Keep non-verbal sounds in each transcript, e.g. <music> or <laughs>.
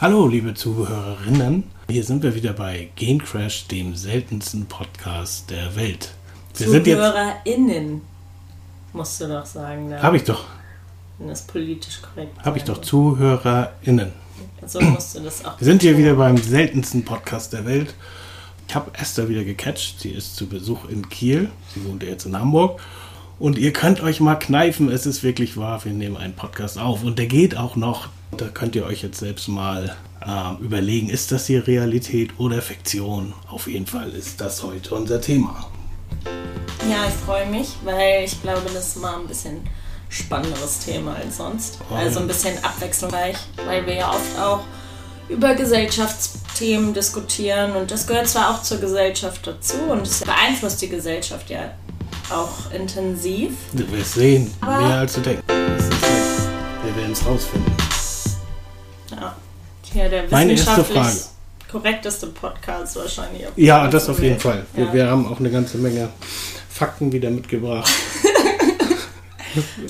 Hallo, liebe Zuhörerinnen. Hier sind wir wieder bei Game Crash, dem seltensten Podcast der Welt. Wir. ZuhörerInnen, musst du doch sagen. Da, Habe ich doch. wenn das politisch korrekt Habe ich doch ZuhörerInnen. So musst du das auch. Wir sind hier wieder beim seltensten Podcast der Welt. Ich habe Esther wieder gecatcht. Sie ist zu Besuch in Kiel. Sie wohnt ja jetzt in Hamburg. Und ihr könnt euch mal kneifen. Es ist wirklich wahr. Wir nehmen einen Podcast auf. Und der geht auch noch. Da könnt ihr euch jetzt selbst mal ähm, überlegen, ist das hier Realität oder Fiktion? Auf jeden Fall ist das heute unser Thema. Ja, ich freue mich, weil ich glaube, das ist mal ein bisschen spannenderes Thema als sonst. Oh. Also ein bisschen abwechslungsreich, weil wir ja oft auch über Gesellschaftsthemen diskutieren und das gehört zwar auch zur Gesellschaft dazu und es beeinflusst die Gesellschaft ja auch intensiv. Du wirst sehen, mehr als du denkst. Wir werden es rausfinden. Ja, der Meine erste Frage. korrekteste Podcast wahrscheinlich. Ja, das auf jeden. Fall. Wir, Ja. wir haben auch eine ganze Menge Fakten wieder mitgebracht. <laughs>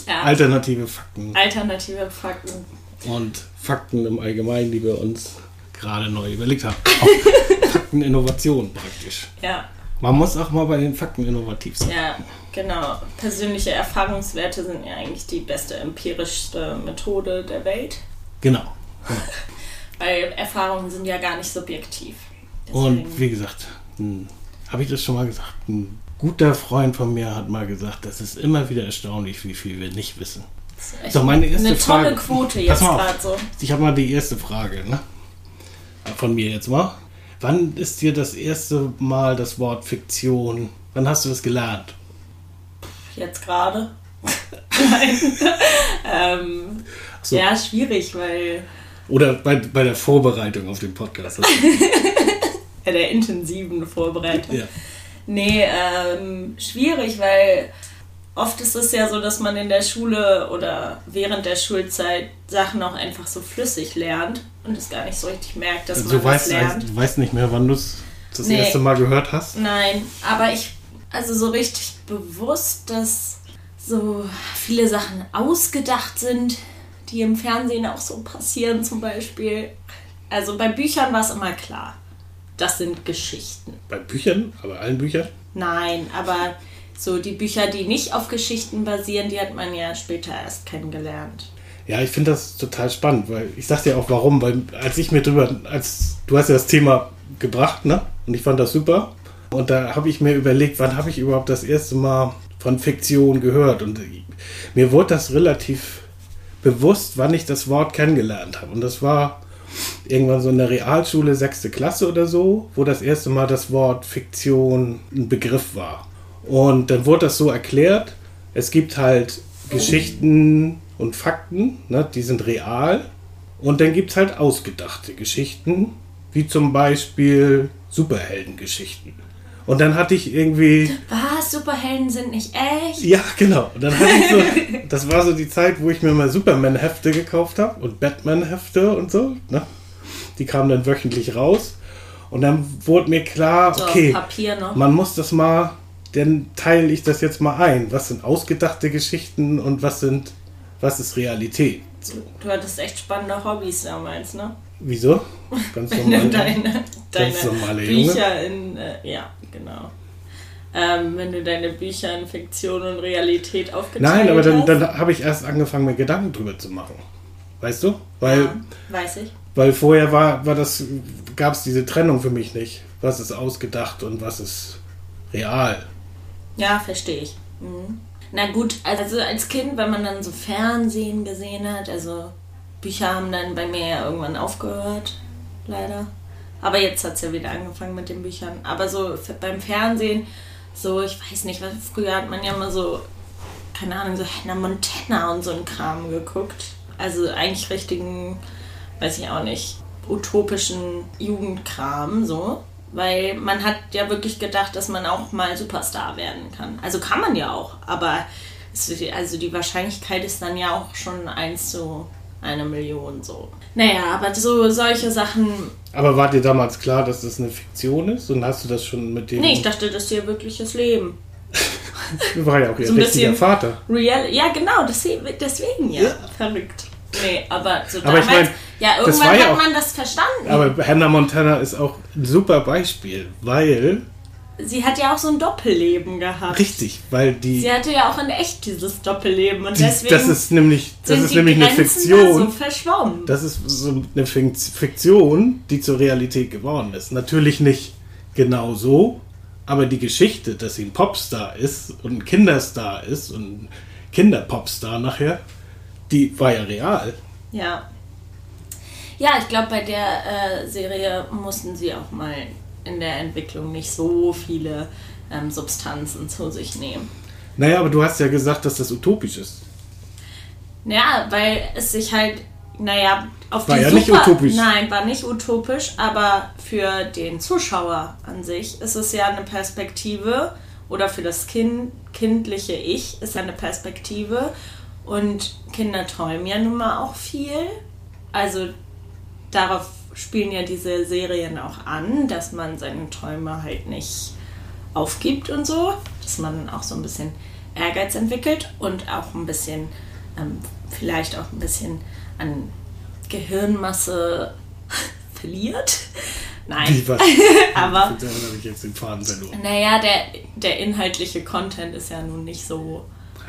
Ja. Alternative Fakten Alternative Fakten. und Fakten im Allgemeinen, die wir uns gerade neu überlegt haben. <laughs> Fakteninnovation praktisch. Ja, Man muss auch mal bei den Fakten innovativ sein. ja, genau. Persönliche Erfahrungswerte sind ja eigentlich die beste empirischste Methode der Welt, Genau. <laughs> weil Erfahrungen sind ja gar nicht subjektiv. Und Deswegen- wie gesagt, habe ich das schon mal gesagt? Ein guter Freund von mir hat mal gesagt, das ist immer wieder erstaunlich, wie viel wir nicht wissen. das ist echt So, meine erste eine tolle Frage. Quote Pass jetzt gerade so. Ich habe mal die erste Frage, ne? Von mir jetzt mal. Wann ist dir das erste Mal das Wort Fiktion? Wann hast du das gelernt? Jetzt gerade. <laughs> <laughs> Nein. <laughs> ähm, so. Ja, schwierig, weil Oder bei, bei der Vorbereitung auf den Podcast? <laughs> bei der intensiven Vorbereitung. ja. Nee, ähm, schwierig, weil oft ist es ja so, dass man in der Schule oder während der Schulzeit Sachen auch einfach so flüssig lernt und es gar nicht so richtig merkt, dass Du man was weißt, lernt. du weißt nicht mehr, wann du es das Nee. erste Mal gehört hast? Nein, aber ich, also so richtig bewusst, dass so viele Sachen ausgedacht sind, die im Fernsehen auch so passieren zum Beispiel. Also bei Büchern war es immer klar. Das sind Geschichten. Bei Büchern? Aber allen Büchern? Nein, aber so die Bücher, die nicht auf Geschichten basieren, die hat man ja später erst kennengelernt. Ja, ich finde das total spannend, weil ich sag dir auch warum, weil als ich mir drüber, als du hast ja das Thema gebracht, ne? Und ich fand das super. Und da habe ich mir überlegt, wann habe ich überhaupt das erste Mal von Fiktion gehört? Und mir wurde das relativ bewusst, wann ich das Wort kennengelernt habe. Und das war irgendwann so in der Realschule, sechste Klasse oder so, wo das erste Mal das Wort Fiktion ein Begriff war. Und dann wurde das so erklärt, es gibt halt Geschichten und Fakten, ne, die sind real. Und dann gibt es halt ausgedachte Geschichten, wie zum Beispiel Superheldengeschichten. Und dann hatte ich irgendwie Was? Superhelden sind nicht echt? ja, genau. Und dann hatte ich so, <laughs> das war so die Zeit, wo ich mir mal Superman-Hefte gekauft habe und Batman-Hefte und so. Ne? Die kamen dann wöchentlich raus. Und dann wurde mir klar, So, okay, Papier noch. man muss das mal, dann teile ich das jetzt mal ein. Was sind ausgedachte Geschichten und was sind, was ist Realität? So. Du hattest echt spannende Hobbys damals, ne? Wieso? Ganz <laughs> normal. deine, deine normale Junge. Bücher in, äh, ja, genau. Ähm, wenn du deine Bücher in Fiktion und Realität aufgeteilt Nein, aber dann, hast. dann habe ich erst angefangen, mir Gedanken drüber zu machen. Weißt du? Weil ja, weiß ich. Weil vorher war, war das, gab es diese Trennung für mich nicht. Was ist ausgedacht und was ist real. Ja, verstehe ich. Mhm. Na gut, also als Kind, wenn man dann so Fernsehen gesehen hat, also Bücher haben dann bei mir ja irgendwann aufgehört, leider. Aber jetzt hat es ja wieder angefangen mit den Büchern. Aber so beim Fernsehen, so, ich weiß nicht, was, früher hat man ja mal so, keine Ahnung, so Hannah Montana und so ein Kram geguckt. Also eigentlich richtigen, weiß ich auch nicht, utopischen Jugendkram, so. Weil man hat ja wirklich gedacht, dass man auch mal Superstar werden kann. Also kann man ja auch, aber es, also die Wahrscheinlichkeit ist dann ja auch schon eins zu eine Million so. Naja, aber so solche Sachen. Aber war dir damals klar, dass das eine Fiktion ist? Und hast du das schon mit dem. Nee, ich dachte, das ist ihr wirkliches Leben. <laughs> war ja auch ihr so richtiger Vater. Real, ja genau, deswegen, deswegen ja. Ja. Verrückt. Nee, aber so Aber ich damals, mein, ja, irgendwann ja hat auch- man das verstanden. Aber Hannah Montana ist auch ein super Beispiel, weil, sie hat ja auch so ein Doppelleben gehabt. richtig, weil die, Sie hatte ja auch in echt dieses Doppelleben und die deswegen das ist nämlich, das sind ist die nämlich eine Grenzen da Fiktion. so verschwommen. Das ist so eine Fiktion, die zur Realität geworden ist. Natürlich nicht genau so, aber die Geschichte, dass sie ein Popstar ist und ein Kinderstar ist und ein Kinderpopstar nachher, die war ja real. Ja. Ja, ich glaube, bei der äh, Serie mussten sie auch mal in der Entwicklung nicht so viele ähm, Substanzen zu sich nehmen. Naja, aber du hast ja gesagt, dass das utopisch ist. Ja, weil es sich halt, naja, auf War die ja super, nicht utopisch. Nein, war nicht utopisch, aber für den Zuschauer an sich ist es ja eine Perspektive oder für das kind, kindliche Ich ist ja eine Perspektive und Kinder träumen ja nun mal auch viel. Also darauf spielen ja diese Serien auch an, dass man seine Träume halt nicht aufgibt und so, dass man auch so ein bisschen Ehrgeiz entwickelt und auch ein bisschen, ähm, vielleicht auch ein bisschen an Gehirnmasse <laughs> verliert. Nein, Wie was? <laughs> aber Da habe ich jetzt den Faden verloren. naja, der, der inhaltliche Content ist ja nun nicht so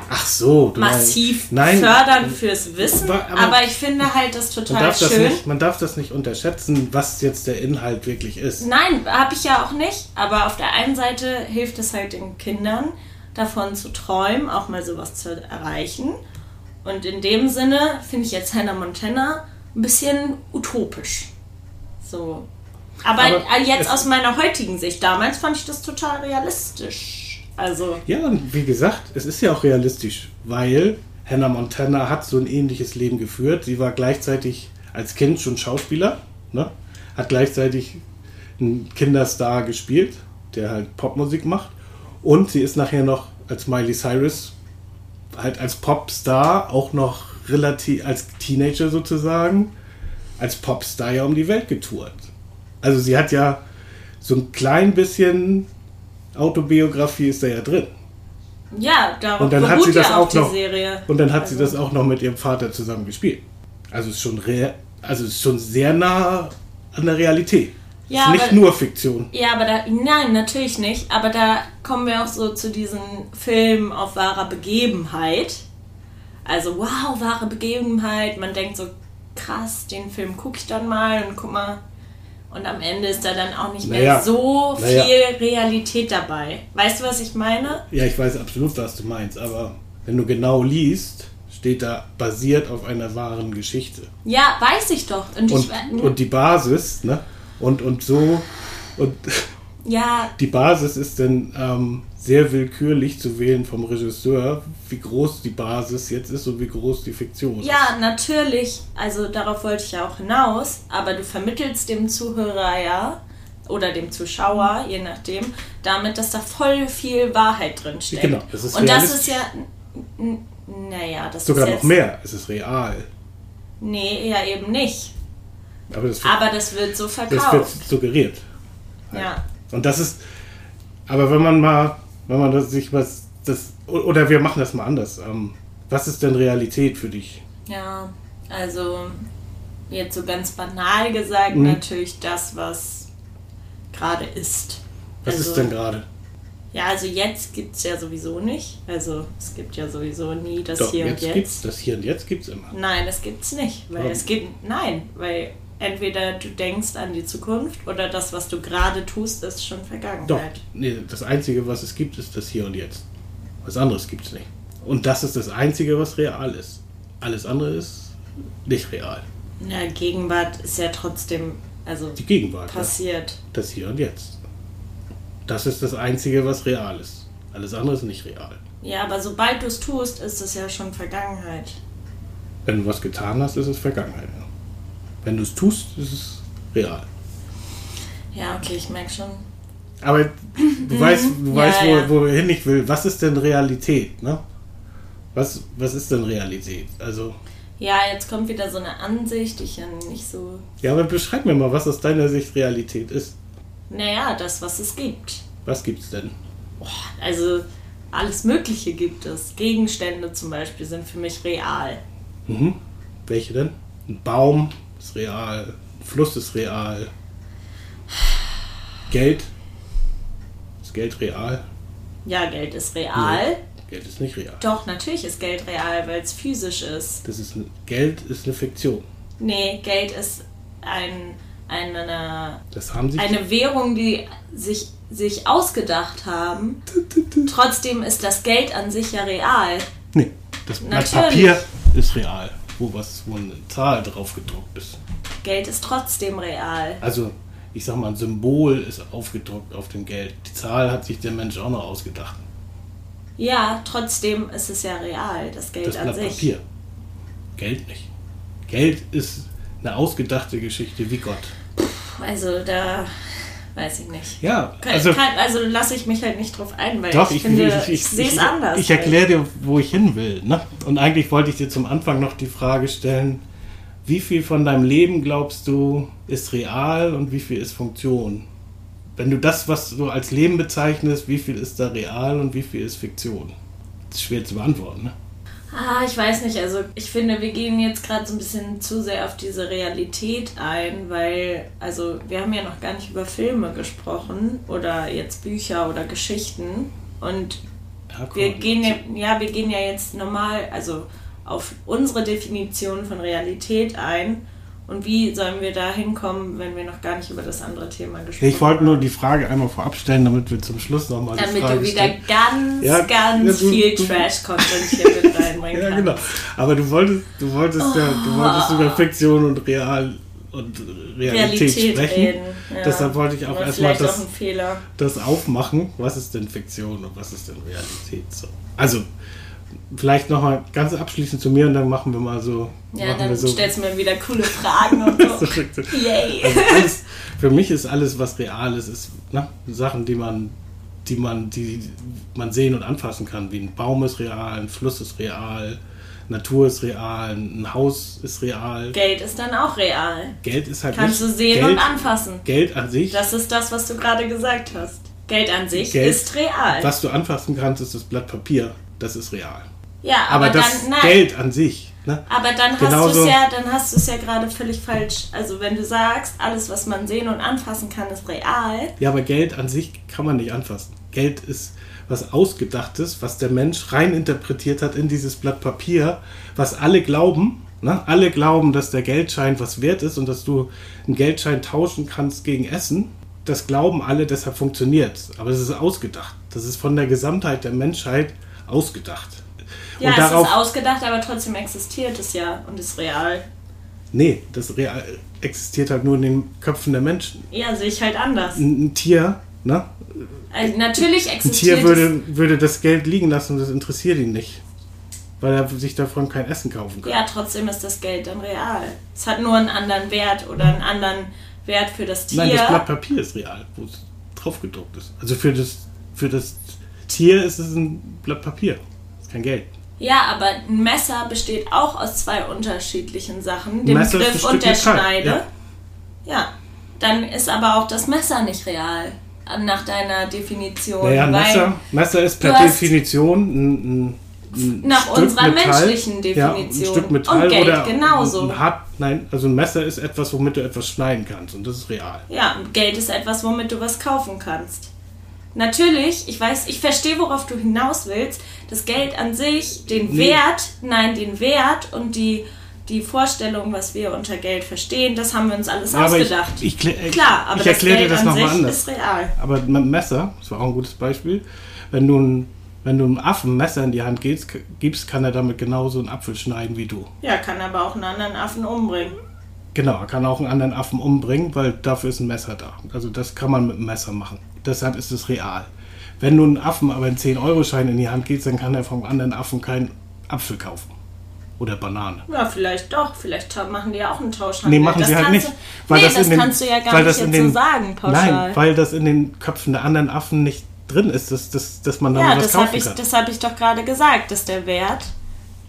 Ach so, du massiv nein, fördernd fürs Wissen, Aber- aber, ich finde halt das man total darf, das schön. nicht, man darf das nicht unterschätzen, was jetzt der Inhalt wirklich ist. Nein, habe ich ja auch nicht. Aber auf der einen Seite hilft es halt den Kindern, davon zu träumen, auch mal sowas zu erreichen. Und in dem Sinne finde ich jetzt Hannah Montana ein bisschen utopisch. So. Aber, Aber jetzt aus meiner heutigen Sicht, damals fand ich das total realistisch. Also, Ja, und wie gesagt, es ist ja auch realistisch, weil Hannah Montana hat so ein ähnliches Leben geführt. Sie war gleichzeitig als Kind schon Schauspieler, ne? hat gleichzeitig einen Kinderstar gespielt, der halt Popmusik macht. Und sie ist nachher noch als Miley Cyrus, halt als Popstar, auch noch relativ, als Teenager sozusagen, als Popstar ja um die Welt getourt. Also sie hat ja so ein klein bisschen Autobiografie ist da ja drin. ja, darauf Und dann hat sie das ja auch noch. Serie. Und dann hat sie Also- das auch noch mit ihrem Vater zusammen gespielt. Also ist schon re also ist schon sehr nah an der Realität. Ja, ist nicht aber- nur Fiktion. Ja, aber da, nein, natürlich nicht. Aber da kommen wir auch so zu diesem Film auf wahrer Begebenheit. Also, wow, wahre Begebenheit. Man denkt so, krass, den Film gucke ich dann mal und guck mal. Und am Ende ist da dann auch nicht mehr Naja, so naja. viel Realität dabei. Weißt du, was ich meine? Ja, ich weiß absolut, was du meinst, aber wenn du genau liest, steht da basiert auf einer wahren Geschichte. Ja, weiß ich doch. Und, Und, ich, und die Basis, ne? Und, und so, und ja, <laughs> die Basis ist dann ähm, sehr willkürlich zu wählen vom Regisseur, wie groß die Basis jetzt ist und wie groß die Fiktion ist. Ja, natürlich. Also darauf wollte ich ja auch hinaus. Aber du vermittelst dem Zuhörer ja oder dem Zuschauer, je nachdem, damit, dass da voll viel Wahrheit drin steckt. Genau, das ist Und das ist ja, naja, das Sogar ist noch jetzt, mehr, es ist real. Nee, ja eben nicht. Aber das wird, Aber das wird so das wird verkauft. suggeriert. Ja. Und das ist, aber wenn man mal, wenn man das sich was, das, oder wir machen das mal anders. Ähm, was ist denn Realität für dich? Ja, also jetzt so ganz banal gesagt, Mhm. natürlich das, was gerade ist. Was also, ist denn gerade? Ja, also jetzt gibt es ja sowieso nicht. Also es gibt ja sowieso nie das Doch, Hier jetzt und gibt's, Jetzt. das Hier und Jetzt gibt's immer. Nein, das gibt's nicht. Weil Warum? es gibt. Nein, weil entweder du denkst an die Zukunft oder das, was du gerade tust, ist schon Doch, Vergangenheit. nee, das Einzige, was es gibt, ist das Hier und Jetzt. Was anderes gibt's nicht. Und das ist das Einzige, was real ist. Alles andere ist nicht real. Na, Gegenwart ist ja trotzdem, also Die Gegenwart. ja. passiert. Das Hier und Jetzt. Das ist das Einzige, was real ist. Alles andere ist nicht real. Ja, aber sobald du es tust, ist es ja schon Vergangenheit. Wenn du was getan hast, ist es Vergangenheit. Ja. Wenn du es tust, ist es real. Ja, okay, ich merke schon. Aber du weißt, du Ja, weißt wo, ja. wohin ich will. Was ist denn Realität? Ne? Was, was ist denn Realität? Also, Ja, jetzt kommt wieder so eine Ansicht, die ich ja nicht so. ja, aber beschreib mir mal, was aus deiner Sicht Realität ist. Naja, das, was es gibt. Was gibt's denn? Also alles Mögliche gibt es. Gegenstände zum Beispiel sind für mich real. Mhm. Welche denn? Ein Baum ist real, Fluss ist real. Geld? Ist Geld real? Ja, Geld ist real. Nee, Geld ist nicht real. Doch, natürlich ist Geld real, weil es physisch ist. Das ist Geld ist eine Fiktion. Nee, Geld ist ein, eine, Das haben sich eine Währung, die sich, sich ausgedacht haben. <laughs> Trotzdem ist das Geld an sich ja real. Nee, das Natürlich. Papier ist real, wo was wo eine Zahl drauf gedruckt ist. Geld ist trotzdem real. Also, ich sag mal, ein Symbol ist aufgedruckt auf dem Geld. Die Zahl hat sich der Mensch auch noch ausgedacht. Ja, trotzdem ist es ja real, das Geld Das an Blatt sich. Papier. Geld nicht. Geld ist eine ausgedachte Geschichte wie Gott. Also da weiß ich nicht. Ja, Also, also also lasse ich mich halt nicht drauf ein, weil doch, ich, finde, ich, ich, ich, sehe es ich, anders. Ich erkläre dir, wo ich hin will. Ne? Und eigentlich wollte ich dir zum Anfang noch die Frage stellen, wie viel von deinem Leben glaubst du ist real und wie viel ist Funktion? Wenn du das, was du als Leben bezeichnest, wie viel ist da real und wie viel ist Fiktion? Das ist schwer zu beantworten. Ne? Ah, ich weiß nicht. Also ich finde, wir gehen jetzt gerade so ein bisschen zu sehr auf diese Realität ein, weil, also wir haben ja noch gar nicht über Filme gesprochen oder jetzt Bücher oder Geschichten. Und Ja, wir gehen ja, ja, wir gehen ja jetzt normal, also auf unsere Definition von Realität ein. Und wie sollen wir da hinkommen, wenn wir noch gar nicht über das andere Thema gesprochen Ich wollte nur die Frage einmal vorab stellen, damit wir zum Schluss nochmal die Damit Frage du wieder stellen. ganz, Ja, ganz ja, du- viel Trash-Content hier mit <laughs> reinbringen Ja, kannst. genau. Aber du wolltest, du wolltest ja, du wolltest über Fiktion und Real und Realität, Realität sprechen. Ja. Deshalb wollte ich auch erstmal das, das aufmachen. Was ist denn Fiktion und was ist denn Realität? So. Also, vielleicht nochmal ganz abschließend zu mir und dann machen wir mal so. Ja, dann so, stellst du mir wieder coole Fragen und so. <laughs> so. Yay. Also alles, für mich ist alles, was real ist, ist ne, Sachen, die man, die man, die man sehen und anfassen kann. Wie ein Baum ist real, ein Fluss ist real, Natur ist real, ein Haus ist real. Geld ist dann auch real. Geld ist halt Kannst nicht du sehen Geld, und anfassen. Geld an sich, Das ist das, was du gerade gesagt hast. Geld an sich Geld, ist real. was du anfassen kannst, ist das Blatt Papier. Das ist real. ja, Aber, aber, das dann. Geld an sich, ne? Aber dann hast Genauso- du es ja, dann hast du es ja gerade völlig falsch. Also wenn du sagst, alles, was man sehen und anfassen kann, ist real. Ja, aber Geld an sich kann man nicht anfassen. Geld ist was Ausgedachtes, was der Mensch rein interpretiert hat in dieses Blatt Papier, was alle glauben. Ne? Alle glauben, dass der Geldschein was wert ist und dass du einen Geldschein tauschen kannst gegen Essen. Das glauben alle, deshalb funktioniert Aber es ist ausgedacht. Das ist von der Gesamtheit der Menschheit ausgedacht. Ja, und es darauf, ist ausgedacht, aber trotzdem existiert es ja und ist real. nee, das real, existiert halt nur in den Köpfen der Menschen. Ja, sehe ich halt anders. Ein, ein Tier, ne? Also natürlich Ein existiert Tier würde, würde das Geld liegen lassen und das interessiert ihn nicht. Weil er sich davon kein Essen kaufen es. kann. Ja, trotzdem ist das Geld dann real. Es hat nur einen anderen Wert oder einen anderen Wert für das Tier. Nein, das Blatt Papier ist real, wo es drauf gedruckt ist. Also für das, für das Tier ist es ein Blatt Papier. ist kein Geld. Ja, aber ein Messer besteht auch aus zwei unterschiedlichen Sachen, dem Messer Griff und der Metall, Schneide. ja. Ja. Dann ist aber auch das Messer nicht real, nach deiner Definition. Naja, Messer, Messer ist per Definition ein, ein, Nach Stück unserer Metall, menschlichen Ja, ein Definition. Stück Metall Und Geld oder genauso. Ein hart, nein, also ein Messer ist etwas, womit du etwas schneiden kannst und das ist real. Ja, und Geld ist etwas, womit du was kaufen kannst. Natürlich, ich weiß, ich verstehe, worauf du hinaus willst. Das Geld an sich, den Nee. Wert, nein, den Wert und die, die Vorstellung, was wir unter Geld verstehen, das haben wir uns alles Ja, ich, ausgedacht. ich, klä- Klar, aber ich das erkläre dir Geld das an nochmal sich anders. ist real. Aber mit dem Messer, das war auch ein gutes Beispiel, wenn du, ein, wenn du einem Affen ein Messer in die Hand gibst, gibst, kann er damit genauso einen Apfel schneiden wie du. Ja, kann aber auch einen anderen Affen umbringen. Genau, er kann auch einen anderen Affen umbringen, weil dafür ist ein Messer da. Also das kann man mit einem Messer machen. Deshalb ist es real. Wenn du einen Affen aber einen 10-Euro-Schein in die Hand gibst, dann kann er vom anderen Affen keinen Apfel kaufen. Oder Banane. Ja, vielleicht doch. Vielleicht machen die ja auch einen Tauschhandel. Nee, machen das sie halt nicht. Du, Weil nee, das das, in den- kannst du ja gar nicht jetzt den- so sagen, pauschal. Nein, weil das in den Köpfen der anderen Affen nicht drin ist, dass, dass, dass man dann Ja, was das habe kaufen ich, kann. das hab ich doch gerade gesagt, dass der Wert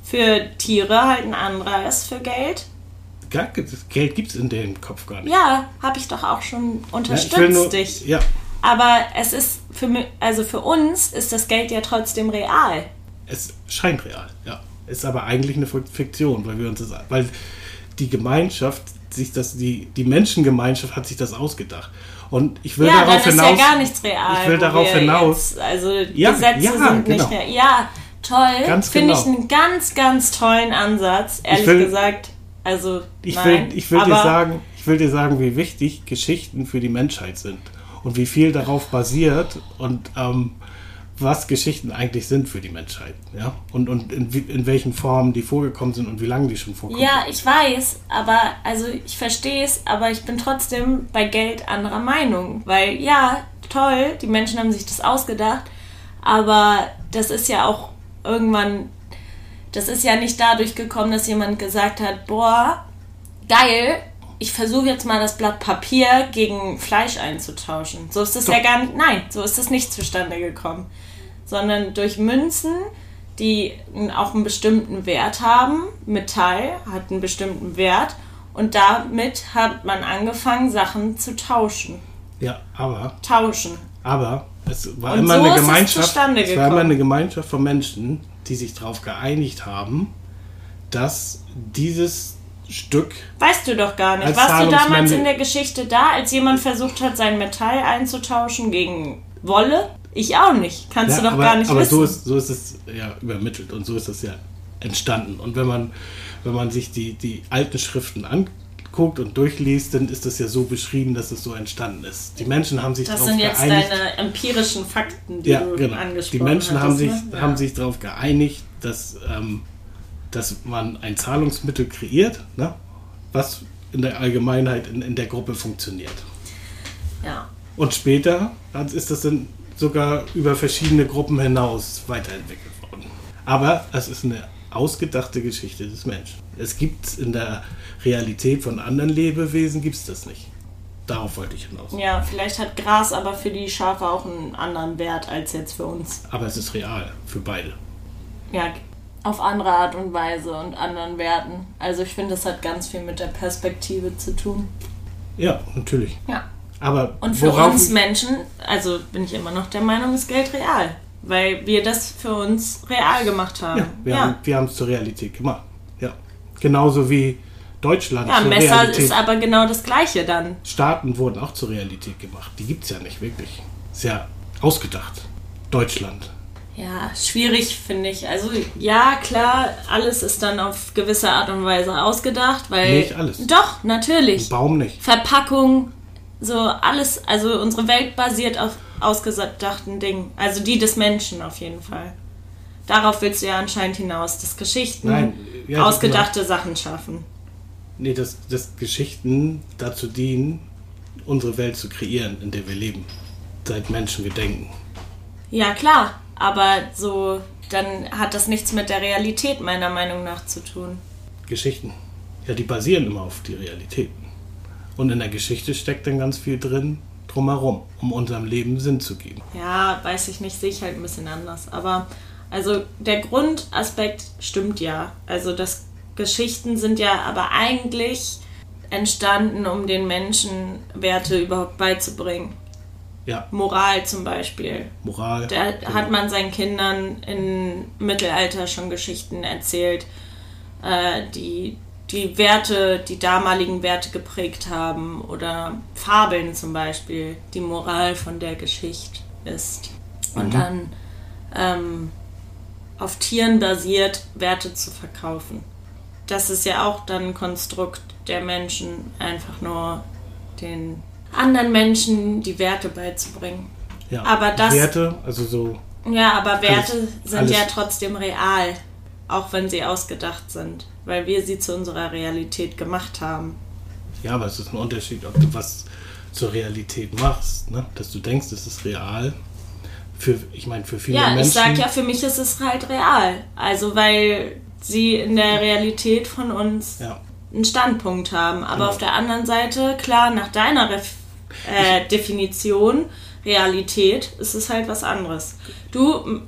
für Tiere halt ein anderer ist für Geld. Gar- Geld gibt es in dem Kopf gar nicht. Ja, habe ich doch auch schon Ja, unterstützt will nur- dich. Ja, Aber es ist für mi- also für uns ist das Geld ja trotzdem real. es scheint real, ja. Ist aber eigentlich eine Fiktion, weil wir uns das, weil die Gemeinschaft sich das, die, die Menschengemeinschaft hat sich das ausgedacht. Und ich will ja, darauf dann hinaus. ist ja gar nichts real. ich will darauf hinaus. Jetzt, also Ja, Gesetze ja, sind genau. nicht real. Ja, toll. Ganz Finde genau. ich einen ganz, ganz tollen Ansatz. Ehrlich will- gesagt. Also, Ich nein. will, ich will dir sagen, ich will dir sagen, wie wichtig Geschichten für die Menschheit sind und wie viel darauf basiert und ähm, was Geschichten eigentlich sind für die Menschheit, ja und und in, in welchen Formen die vorgekommen sind und wie lange die schon vorkommen. Ja, ich weiß, aber also ich verstehe es, aber ich bin trotzdem bei Geld anderer Meinung. Weil ja, toll, die Menschen haben sich das ausgedacht, aber das ist ja auch irgendwann, das ist ja nicht dadurch gekommen, dass jemand gesagt hat, boah, geil, ich versuche jetzt mal das Blatt Papier gegen Fleisch einzutauschen. So ist das ja gar nicht, nein, so ist das nicht zustande gekommen. Sondern durch Münzen, die auch einen bestimmten Wert haben. Metall hat einen bestimmten Wert. Und damit hat man angefangen, Sachen zu tauschen. ja, aber Tauschen. aber es war Und immer so eine es Gemeinschaft, zustande es war immer eine Gemeinschaft von Menschen, die sich darauf geeinigt haben, dass dieses Stück Weißt du doch gar nicht. Warst du damals in der Geschichte da, als jemand versucht hat, sein Metall einzutauschen gegen Wolle? Ich auch nicht. Kannst Ja, du doch aber, gar nicht aber wissen. so ist, so ist es ja übermittelt und so ist es ja entstanden. Und wenn man, wenn man sich die, die alten Schriften anguckt und durchliest, dann ist das ja so beschrieben, dass es so entstanden ist. Die Menschen haben sich das darauf sind jetzt geeinigt. deine empirischen Fakten, die ja, du genau. angesprochen Die Menschen haben hattest, sich, ne? Haben sich darauf geeinigt, dass, ähm, dass man ein Zahlungsmittel kreiert, ne? was in der Allgemeinheit in, in der Gruppe funktioniert. Ja. Und später ist das dann sogar über verschiedene Gruppen hinaus weiterentwickelt worden. Aber es ist eine ausgedachte Geschichte des Menschen. Es gibt in der Realität von anderen Lebewesen gibt es das nicht. Darauf wollte ich hinaus. ja, vielleicht hat Gras aber für die Schafe auch einen anderen Wert als jetzt für uns. Aber es ist real für beide. Ja, auf andere Art und Weise und anderen Werten. Also ich finde, das hat ganz viel mit der Perspektive zu tun. Ja, natürlich. Ja. Aber Und für uns Menschen, also bin ich immer noch der Meinung, ist Geld real. Weil wir das für uns real gemacht haben. ja, wir haben wir haben es zur Realität gemacht. Ja. Genauso wie Deutschland Ja, Messer Realität. ist aber genau das Gleiche dann. Staaten wurden auch zur Realität gemacht. Die gibt es ja nicht wirklich. Ist ja ausgedacht. Deutschland. Ja, schwierig finde ich. Also ja, klar, alles ist dann auf gewisse Art und Weise ausgedacht, weil... Nicht alles. Doch, natürlich. Baum nicht. Verpackung, so alles, also unsere Welt basiert auf ausgedachten Dingen. Also die des Menschen auf jeden Fall. Darauf willst du ja anscheinend hinaus, dass Geschichten Nein, ja, ausgedachte Sachen schaffen. Nee, dass, dass Geschichten dazu dienen, unsere Welt zu kreieren, in der wir leben. Seit Menschengedenken. Ja, klar, aber so, dann hat das nichts mit der Realität meiner Meinung nach zu tun. Geschichten. Ja, die basieren immer auf die Realität. Und in der Geschichte steckt dann ganz viel drin, drumherum, um unserem Leben Sinn zu geben. Ja, weiß ich nicht, sehe ich halt ein bisschen anders. Aber also der Grundaspekt stimmt ja. Also das Geschichten sind ja aber eigentlich entstanden, um den Menschen Werte überhaupt beizubringen. Ja, Moral zum Beispiel. Moral. Da genau. hat man seinen Kindern im Mittelalter schon Geschichten erzählt, äh, die die Werte, die damaligen Werte geprägt haben. Oder Fabeln zum Beispiel, die Moral von der Geschichte ist. Und Mhm. dann ähm, auf Tieren basiert, Werte zu verkaufen. Das ist ja auch dann ein Konstrukt der Menschen, einfach nur den anderen Menschen die Werte beizubringen. ja. aber das- Werte, also so, Ja, aber Werte Alles- sind alles- ja trotzdem real, auch wenn sie ausgedacht sind, weil wir sie zu unserer Realität gemacht haben. ja, aber es ist ein Unterschied, ob du was zur Realität machst, ne? dass du denkst, es ist real. Für, ich meine, für viele Ja, Menschen. ich sag ja, für mich ist es halt real. Also, weil sie in der Realität von uns ja. einen Standpunkt haben. Aber Genau. auf der anderen Seite, klar, nach deiner Ref äh, Definition, Realität, ist es halt was anderes. Du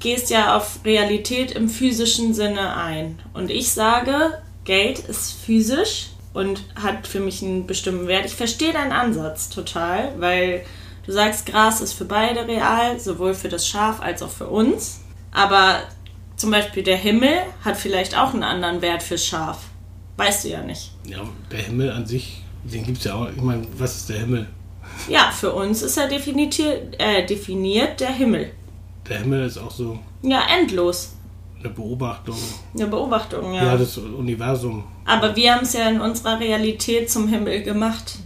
gehst ja auf Realität im physischen Sinne ein. Und ich sage, Geld ist physisch und hat für mich einen bestimmten Wert. Ich verstehe deinen Ansatz total, weil du sagst, Gras ist für beide real, sowohl für das Schaf als auch für uns. Aber zum Beispiel der Himmel hat vielleicht auch einen anderen Wert für Schaf. Weißt du ja nicht. Ja, der Himmel an sich, den gibt es ja auch. Ich meine, was ist der Himmel? Ja, für uns ist er definiert, äh, definiert der Himmel. Der Himmel ist auch so Ja, endlos. eine Beobachtung. Eine Beobachtung, ja. Ja, das Universum. Aber wir haben es ja in unserer Realität zum Himmel gemacht.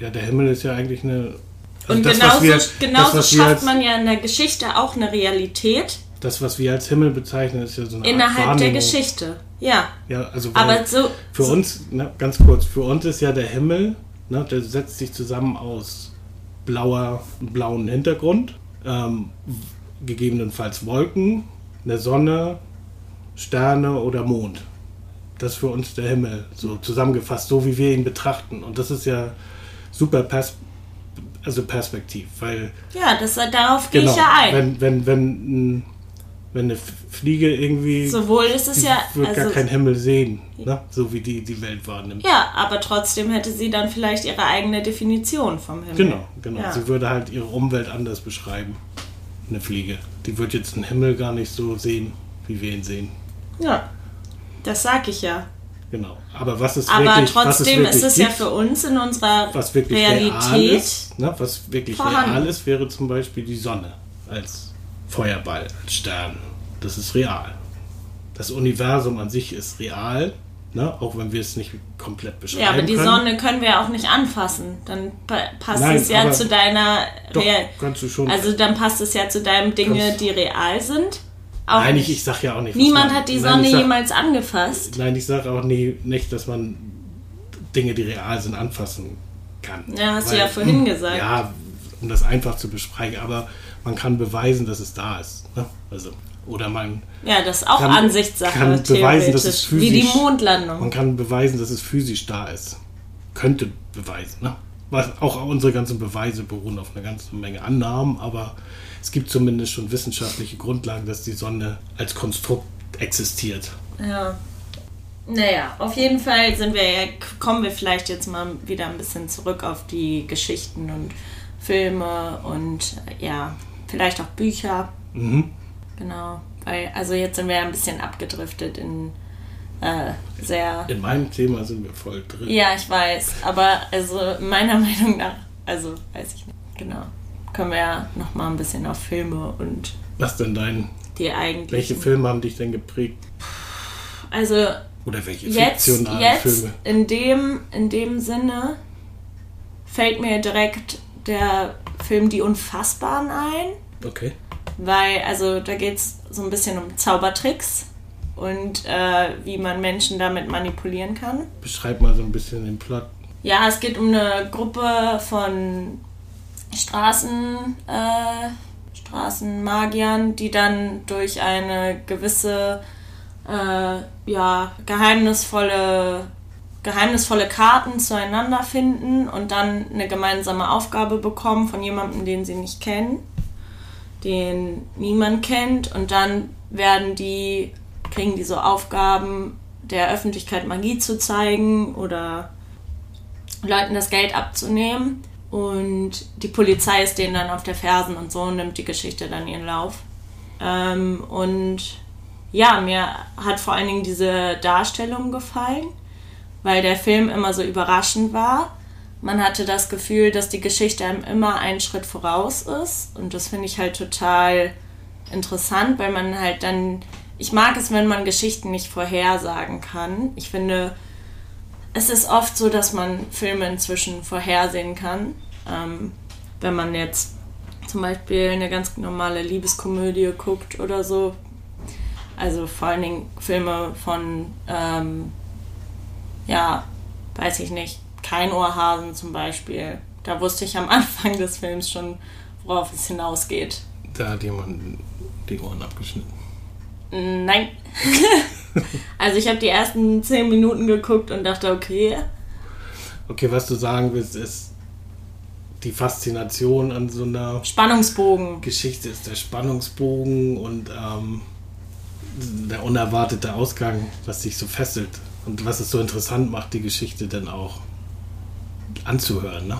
Ja, der Himmel ist ja eigentlich eine. also Und das, genauso, wir- genauso das, schafft man ja in der Geschichte auch eine Realität Das, was wir als Himmel bezeichnen, ist ja so eine Art innerhalb der Wahrnehmung. Geschichte. Ja, Ja, also aber so. für so, uns, ne, ganz kurz, für uns ist ja der Himmel, ne, der setzt sich zusammen aus blauer, blauen Hintergrund, ähm, gegebenenfalls Wolken, eine Sonne, Sterne oder Mond. Das ist für uns der Himmel, so zusammengefasst, so wie wir ihn betrachten. Und das ist ja super pers also perspektiv, weil Ja, das, darauf gehe genau, ich ja ein. wenn, wenn, wenn, wenn eine Fliege irgendwie Sowohl ist es ja. wird gar Also, keinen Himmel sehen, ne? so wie die die Welt wahrnimmt. ja, aber trotzdem hätte sie dann vielleicht ihre eigene Definition vom Himmel. Genau, genau. Ja. Sie würde halt ihre Umwelt anders beschreiben. Eine Fliege. Die wird jetzt den Himmel gar nicht so sehen, wie wir ihn sehen. Ja, das sag ich ja. Genau. Aber was es Aber wirklich, was trotzdem es ist wirklich es ja gibt, für uns in unserer was wirklich real Realität. ist, ne? was wirklich vorhanden. real ist, wäre zum Beispiel die Sonne als Feuerball, als Stern. Das ist real. Das Universum an sich ist real, ne? auch wenn wir es nicht komplett beschreiben Ja, aber die können. Sonne können wir auch nicht anfassen. Dann pa passt Nein, es ja zu deiner. Doch, Real kannst du schon. also dann passt es ja zu deinen Dinge, die real sind. Auch Nein, ich, nicht. ich sag ja auch nicht. Niemand man- hat die Nein, Sonne ich sag- jemals angefasst. Nein, ich sage auch nie, nicht, dass man Dinge, die real sind, anfassen kann. Ja, hast du ja vorhin gesagt. Ja, um das einfach zu besprechen, aber man kann beweisen, dass es da ist. Ne? Also, oder man, Ja, das ist auch Kann- Ansichtssache, kann beweisen, dass es theoretisch. Wie die physisch- Mondlandung. man kann beweisen, dass es physisch da ist. Könnte beweisen. Ne? Was, auch unsere ganzen Beweise beruhen auf einer ganzen Menge Annahmen, aber es gibt zumindest schon wissenschaftliche Grundlagen, dass die Sonne als Konstrukt existiert. Ja. Naja, auf jeden Fall sind wir ja, kommen wir vielleicht jetzt mal wieder ein bisschen zurück auf die Geschichten und Filme und ja, vielleicht auch Bücher. Mhm. Genau. Weil, also jetzt sind wir ja ein bisschen abgedriftet in äh, sehr. In meinem Thema sind wir voll drin. Ja, ich weiß. Aber also meiner <laughs> Meinung nach, also weiß ich nicht. Genau. Können wir ja nochmal ein bisschen auf Filme und Was denn dein die eigentlich. Welche Filme haben dich denn geprägt? Also Oder welche jetzt, fiktionalen jetzt Filme? in, dem, in dem Sinne fällt mir direkt der Film Die Unfassbaren ein, Okay. Weil also da geht es so ein bisschen um Zaubertricks und äh, wie man Menschen damit manipulieren kann. Beschreib mal so ein bisschen den Plot. Ja, es geht um eine Gruppe von Straßen, äh, Straßenmagiern, die dann durch eine gewisse, äh, ja, geheimnisvolle, geheimnisvolle Karten zueinander finden und dann eine gemeinsame Aufgabe bekommen von jemandem, den sie nicht kennen, den niemand kennt und dann werden die, kriegen die so Aufgaben, der Öffentlichkeit Magie zu zeigen oder Leuten das Geld abzunehmen. Und die Polizei ist denen dann auf der Fersen und so nimmt die Geschichte dann ihren Lauf. Ähm, und ja, mir hat vor allen Dingen diese Darstellung gefallen, weil der Film immer so überraschend war. Man hatte das Gefühl, dass die Geschichte einem immer einen Schritt voraus ist. Und das finde ich halt total interessant, weil man halt dann. Ich mag es, wenn man Geschichten nicht vorhersagen kann. Ich finde, es ist oft so, dass man Filme inzwischen vorhersehen kann. Ähm, wenn man jetzt zum Beispiel eine ganz normale Liebeskomödie guckt oder so. Also vor allen Dingen Filme von, ähm, ja, weiß ich nicht, kein Ohrhasen zum Beispiel. Da wusste ich am <laughs> Anfang des Films schon, worauf es hinausgeht. Da hat jemand die Ohren abgeschnitten. Nein. <laughs> also ich habe die ersten zehn Minuten geguckt und dachte, okay, Okay, was du sagen willst, ist die Faszination an so einer Spannungsbogen. Geschichte ist der Spannungsbogen und ähm, der unerwartete Ausgang, was dich so fesselt und was es so interessant macht, die Geschichte dann auch anzuhören. Ne?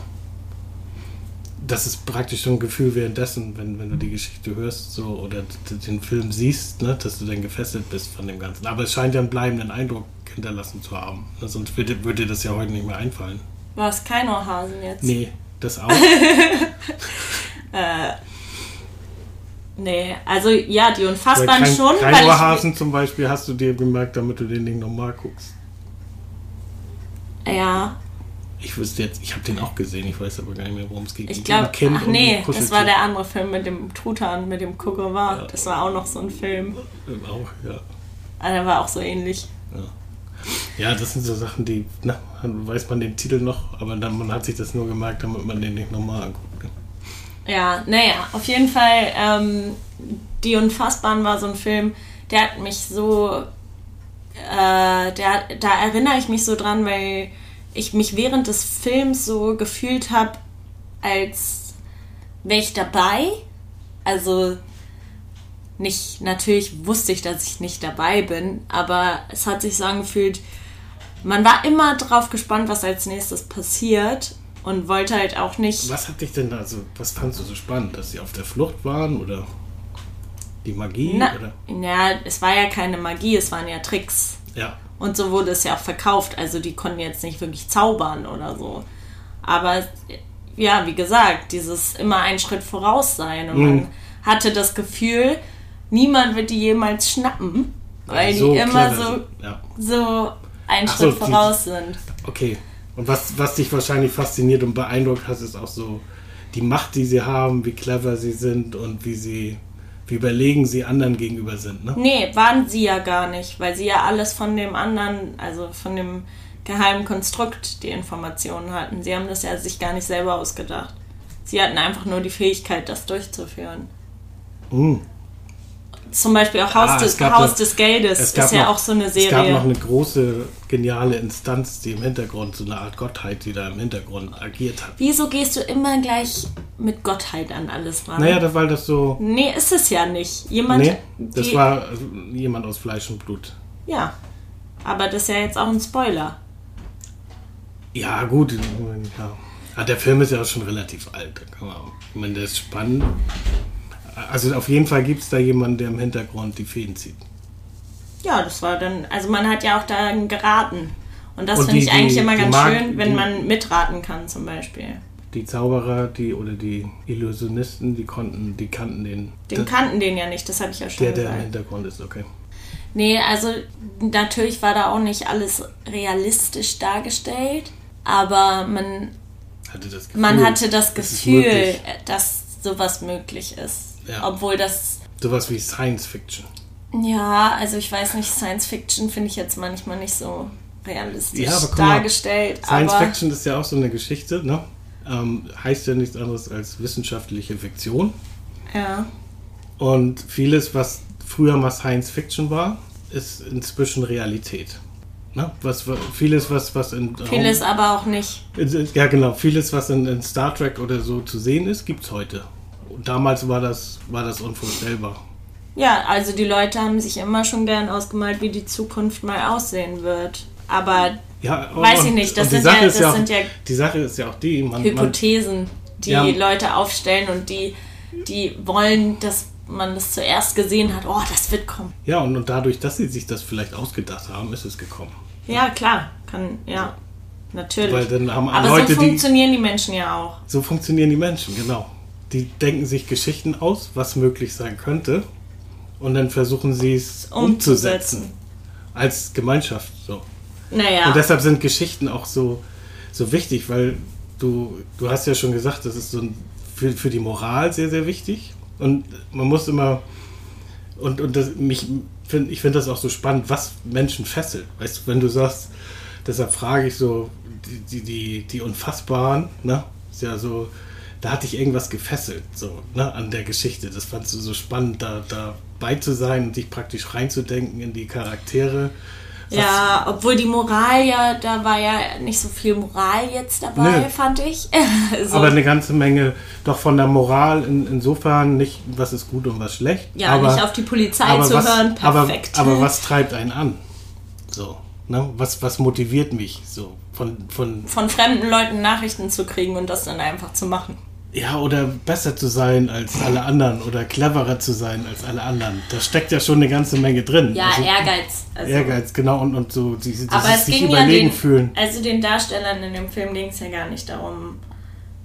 das ist praktisch so ein Gefühl währenddessen, wenn, wenn du die Geschichte hörst so oder den Film siehst, ne, dass du dann gefesselt bist von dem Ganzen. Aber es scheint ja einen bleibenden Eindruck hinterlassen zu haben. Ne, sonst würde, würde dir das ja heute nicht mehr einfallen. War es kein Ohrhasen jetzt? Nee, das auch. <laughs> äh, nee, also ja, die Unfassbaren kein, schon. Kein Ohrhasen ich, zum Beispiel hast du dir gemerkt, damit du den Ding nochmal guckst. Ja, ich wüsste jetzt, ich habe den auch gesehen, ich weiß aber gar nicht mehr, worum es ging. Ich glaube, ach nee, das war der andere Film mit dem Truthahn, mit dem Kuckuck. Ja. Das war auch noch so ein Film. Auch, ja. Ah, der war auch so ähnlich. Ja. ja, das sind so Sachen, die, na, weiß man den Titel noch, aber dann, man hat sich das nur gemerkt, damit man den nicht nochmal anguckt. Ne? Ja, naja, auf jeden Fall, ähm, Die Unfassbaren war so ein Film, der hat mich so, äh, der, da erinnere ich mich so dran, weil ich mich während des Films so gefühlt habe, als wäre ich dabei. Also nicht, natürlich wusste ich, dass ich nicht dabei bin, aber es hat sich so angefühlt, man war immer drauf gespannt, was als nächstes passiert und wollte halt auch nicht. Was hat dich denn da, also was fandst du so spannend, dass sie auf der Flucht waren oder die Magie? Na, oder? Ja, es war ja keine Magie, es waren ja Tricks. Ja. Und so wurde es ja auch verkauft. Also die konnten jetzt nicht wirklich zaubern oder so. Aber ja, wie gesagt, dieses immer einen Schritt voraus sein. Und mhm. man hatte das Gefühl, niemand wird die jemals schnappen, weil so die immer so, ja. so einen Ach Schritt so, voraus sind. Okay. Und was, was dich wahrscheinlich fasziniert und beeindruckt hat, ist auch so die Macht, die sie haben, wie clever sie sind und wie sie wie überlegen sie anderen gegenüber sind, ne? Nee, waren sie ja gar nicht, weil sie ja alles von dem anderen, also von dem geheimen Konstrukt die Informationen hatten. Sie haben das ja sich gar nicht selber ausgedacht. Sie hatten einfach nur die Fähigkeit, das durchzuführen. Mm zum Beispiel auch Haus, ah, des, Haus des Geldes ist ja noch, auch so eine Serie. Es gab noch eine große, geniale Instanz, die im Hintergrund, so eine Art Gottheit, die da im Hintergrund agiert hat. Wieso gehst du immer gleich mit Gottheit an alles ran? Naja, weil das so... Nee, ist es ja nicht. Jemand... Nee, das war jemand aus Fleisch und Blut. Ja, aber das ist ja jetzt auch ein Spoiler. Ja, gut. Ja. Ah, der Film ist ja auch schon relativ alt. Ich meine, der ist spannend. Also auf jeden Fall gibt es da jemanden, der im Hintergrund die Fäden zieht. Ja, das war dann, also man hat ja auch da geraten. Und das finde ich eigentlich die, immer ganz Mag schön, wenn die, man mitraten kann zum Beispiel. Die Zauberer, die oder die Illusionisten, die konnten, die kannten den. Den das, kannten den ja nicht, das habe ich ja schon der, gesagt. Der im Hintergrund ist, okay. Nee, also natürlich war da auch nicht alles realistisch dargestellt, aber man hatte das Gefühl, man hatte das Gefühl dass sowas möglich ist. Ja. Obwohl das. Sowas wie Science Fiction. Ja, also ich weiß nicht, Science Fiction finde ich jetzt manchmal nicht so realistisch ja, aber dargestellt. Mal, Science Fiction ist ja auch so eine Geschichte, ne? Ähm, heißt ja nichts anderes als wissenschaftliche Fiktion. Ja. Und vieles, was früher mal Science Fiction war, ist inzwischen Realität. Ne? Was, vieles, was, was in. Vieles Raum, aber auch nicht. Ja, genau. Vieles, was in, in Star Trek oder so zu sehen ist, gibt es heute damals war das, war das unvorstellbar. Ja, also die Leute haben sich immer schon gern ausgemalt, wie die Zukunft mal aussehen wird. Aber ja, und, weiß ich nicht, das, sind ja, das ja auch, sind ja die Sache ist ja auch die man, Hypothesen, die ja, Leute aufstellen und die, die wollen, dass man das zuerst gesehen hat, oh, das wird kommen. Ja, und, und dadurch, dass sie sich das vielleicht ausgedacht haben, ist es gekommen. Ja, klar, kann, ja, natürlich. Weil dann haben Aber Leute, so funktionieren die, die Menschen ja auch. So funktionieren die Menschen, genau die denken sich Geschichten aus, was möglich sein könnte, und dann versuchen sie es umzusetzen. umzusetzen. Als Gemeinschaft so. Naja. Und deshalb sind Geschichten auch so, so wichtig, weil du, du hast ja schon gesagt, das ist so ein, für, für die Moral sehr, sehr wichtig. Und man muss immer, und, und das, mich, find, ich finde das auch so spannend, was Menschen fesselt. Weißt du, wenn du sagst, deshalb frage ich so, die, die, die, die Unfassbaren, ne? Ist ja so, da hatte ich irgendwas gefesselt, so, ne, an der Geschichte. Das fandst du so spannend, da dabei zu sein und dich praktisch reinzudenken in die Charaktere. Was ja, obwohl die Moral ja, da war ja nicht so viel Moral jetzt dabei, Nö. fand ich. <laughs> so. Aber eine ganze Menge doch von der Moral in, insofern nicht, was ist gut und was schlecht. Ja, aber, nicht auf die Polizei zu was, hören, perfekt. Aber, aber was treibt einen an? So, ne? Was, was motiviert mich so? Von, von, von fremden Leuten Nachrichten zu kriegen und das dann einfach zu machen. Ja, oder besser zu sein als alle anderen oder cleverer zu sein als alle anderen. Da steckt ja schon eine ganze Menge drin. Ja, also, Ehrgeiz. Also, Ehrgeiz, genau. Und, und so, die, die aber es sich ging überlegen ja den, fühlen. Also den Darstellern in dem Film ging es ja gar nicht darum,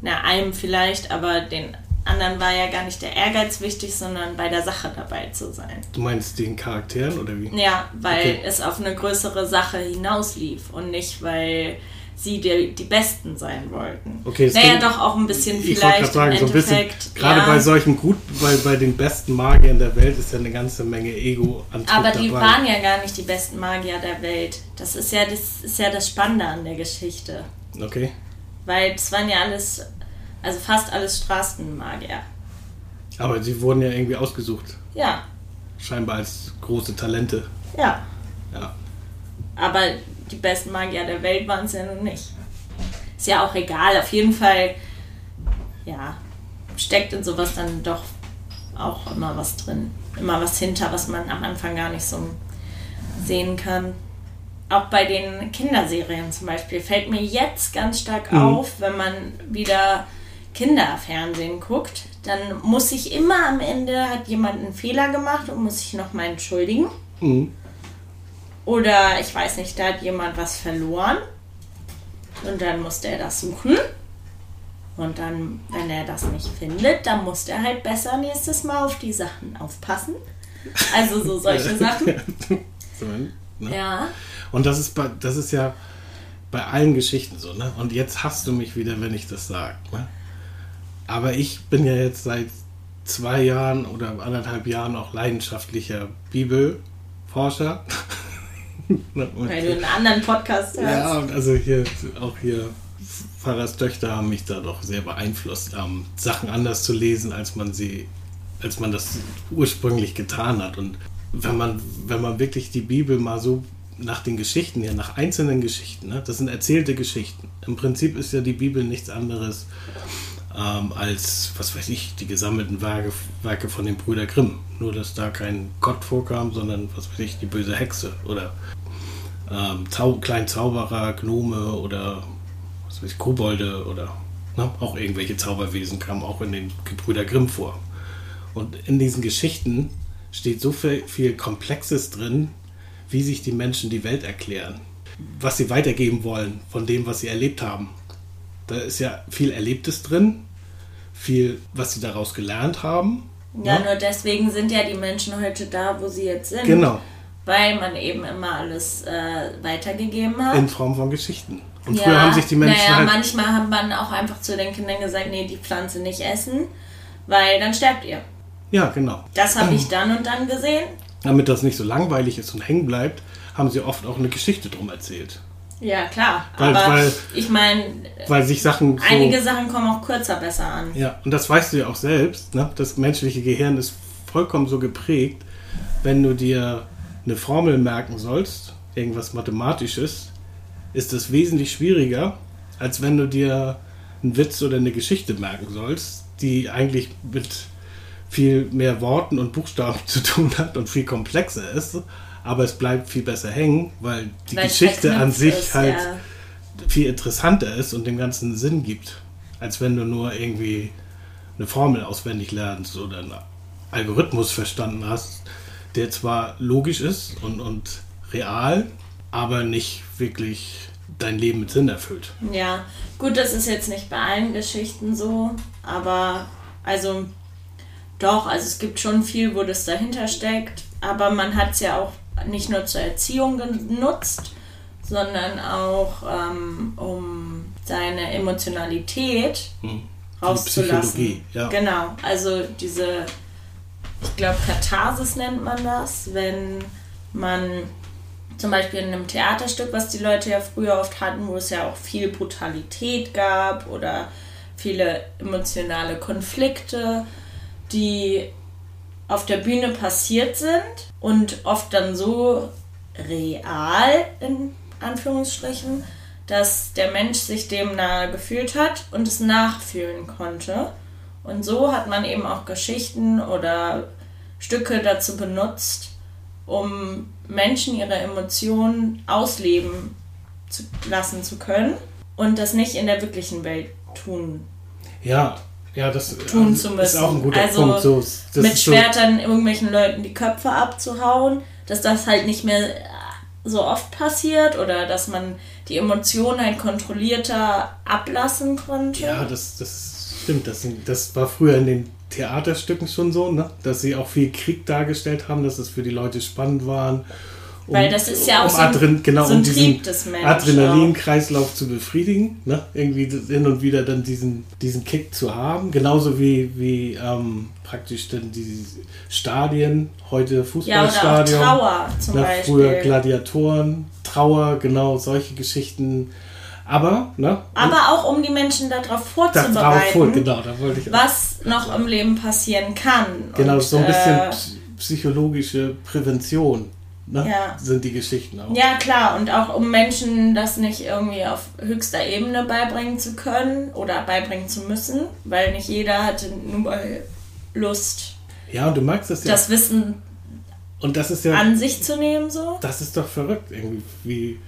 na, einem vielleicht, aber den anderen war ja gar nicht der Ehrgeiz wichtig, sondern bei der Sache dabei zu sein. Du meinst den Charakteren oder wie? Ja, weil okay. es auf eine größere Sache hinauslief und nicht, weil sie die, die Besten sein wollten. Okay, naja, doch auch ein bisschen ich vielleicht sagen, im so ein bisschen, Gerade ja. bei solchen gut, bei, bei den besten Magiern der Welt ist ja eine ganze Menge ego Aber die dabei. waren ja gar nicht die besten Magier der Welt. Das ist ja das ist ja das Spannende an der Geschichte. Okay. Weil es waren ja alles, also fast alles Straßenmagier. Aber sie wurden ja irgendwie ausgesucht. Ja. Scheinbar als große Talente. Ja. Ja. Aber die besten Magier der Welt waren es ja nun nicht. Ist ja auch egal, auf jeden Fall, ja, steckt in sowas dann doch auch immer was drin. Immer was hinter, was man am Anfang gar nicht so sehen kann. Auch bei den Kinderserien zum Beispiel fällt mir jetzt ganz stark mhm. auf, wenn man wieder Kinderfernsehen guckt, dann muss sich immer am Ende, hat jemand einen Fehler gemacht und muss sich nochmal entschuldigen. Mhm. Oder ich weiß nicht, da hat jemand was verloren und dann musste er das suchen. Und dann, wenn er das nicht findet, dann muss er halt besser nächstes Mal auf die Sachen aufpassen. Also so solche <laughs> Sachen. ne? Ja. Und das ist, bei, das ist ja bei allen Geschichten so, ne? Und jetzt hast du mich wieder, wenn ich das sage. Ne? Aber ich bin ja jetzt seit zwei Jahren oder anderthalb Jahren auch leidenschaftlicher Bibelforscher. <laughs> Weil du einen anderen Podcast hast. Ja, also hier auch hier Pfarrers Töchter haben mich da doch sehr beeinflusst, ähm, Sachen anders zu lesen, als man sie, als man das ursprünglich getan hat. Und wenn man, wenn man wirklich die Bibel mal so nach den Geschichten her, nach einzelnen Geschichten, ne? das sind erzählte Geschichten. Im Prinzip ist ja die Bibel nichts anderes ähm, als, was weiß ich, die gesammelten Werke, Werke von den Brüder Grimm. Nur, dass da kein Gott vorkam, sondern, was weiß ich, die böse Hexe oder ähm, Zau kleinen Zauberer, Gnome oder was weiß ich, Kobolde oder ne, auch irgendwelche Zauberwesen kamen auch in den Gebrüder Grimm vor. Und in diesen Geschichten steht so viel, viel Komplexes drin, wie sich die Menschen die Welt erklären, was sie weitergeben wollen von dem, was sie erlebt haben. Da ist ja viel Erlebtes drin, viel, was sie daraus gelernt haben. Ja, ne? nur deswegen sind ja die Menschen heute da, wo sie jetzt sind. Genau weil man eben immer alles äh, weitergegeben hat. In Form von Geschichten. Und ja, früher haben sich die Menschen. Naja, halt manchmal hat man auch einfach zu den Kindern gesagt, nee, die Pflanze nicht essen, weil dann sterbt ihr. Ja, genau. Das habe ich dann und dann gesehen. Damit das nicht so langweilig ist und hängen bleibt, haben sie oft auch eine Geschichte drum erzählt. Ja, klar. Weil, aber weil, ich meine, weil sich Sachen. So, einige Sachen kommen auch kürzer besser an. Ja, und das weißt du ja auch selbst. Ne? Das menschliche Gehirn ist vollkommen so geprägt, wenn du dir eine Formel merken sollst, irgendwas Mathematisches, ist es wesentlich schwieriger, als wenn du dir einen Witz oder eine Geschichte merken sollst, die eigentlich mit viel mehr Worten und Buchstaben <laughs> zu tun hat und viel komplexer ist, aber es bleibt viel besser hängen, weil die weil Geschichte an sich ist, halt ja. viel interessanter ist und dem ganzen Sinn gibt, als wenn du nur irgendwie eine Formel auswendig lernst oder einen Algorithmus verstanden hast, der zwar logisch ist und, und real, aber nicht wirklich dein Leben mit Sinn erfüllt. Ja, gut, das ist jetzt nicht bei allen Geschichten so, aber also doch, also es gibt schon viel, wo das dahinter steckt, aber man hat es ja auch nicht nur zur Erziehung genutzt, sondern auch ähm, um seine Emotionalität hm. rauszulassen. Ja. Genau, also diese ich glaube, Katharsis nennt man das, wenn man zum Beispiel in einem Theaterstück, was die Leute ja früher oft hatten, wo es ja auch viel Brutalität gab oder viele emotionale Konflikte, die auf der Bühne passiert sind und oft dann so real in Anführungsstrichen, dass der Mensch sich dem nahe gefühlt hat und es nachfühlen konnte. Und so hat man eben auch Geschichten oder Stücke dazu benutzt, um Menschen ihre Emotionen ausleben zu lassen zu können und das nicht in der wirklichen Welt tun. Ja, ja, das tun ähm, zu müssen. ist auch ein guter also Punkt. So, mit ist so- Schwertern irgendwelchen Leuten die Köpfe abzuhauen, dass das halt nicht mehr so oft passiert oder dass man die Emotionen halt kontrollierter ablassen konnte. Ja, das, das stimmt. Das, das war früher in den Theaterstücken schon so, ne? dass sie auch viel Krieg dargestellt haben, dass es für die Leute spannend waren. Um, Weil das ist ja auch um so ein- genau, so ein um Trieb des Menschen Adrenalinkreislauf zu befriedigen, ne? irgendwie hin und wieder dann diesen, diesen Kick zu haben. Genauso wie, wie ähm, praktisch dann die Stadien, heute Ja, auch Fußballstadion. Trauer zum Ne, Beispiel. früher Gladiatoren, Trauer, genau, solche Geschichten. Aber, ne? Aber auch um die Menschen darauf darauf vorzubereiten, vor, genau, da wollte ich auch. was noch im Leben passieren kann. Genau, Und, so ein bisschen Äh, psy- psychologische Prävention ne? Ja. sind die Geschichten auch. ja, klar, und auch um Menschen das nicht irgendwie auf höchster Ebene beibringen zu können oder beibringen zu müssen, weil nicht jeder hatte nur Lust, Ja, und du magst das ja. das Wissen und das ist ja, an sich zu nehmen, so. das ist doch verrückt irgendwie, wie,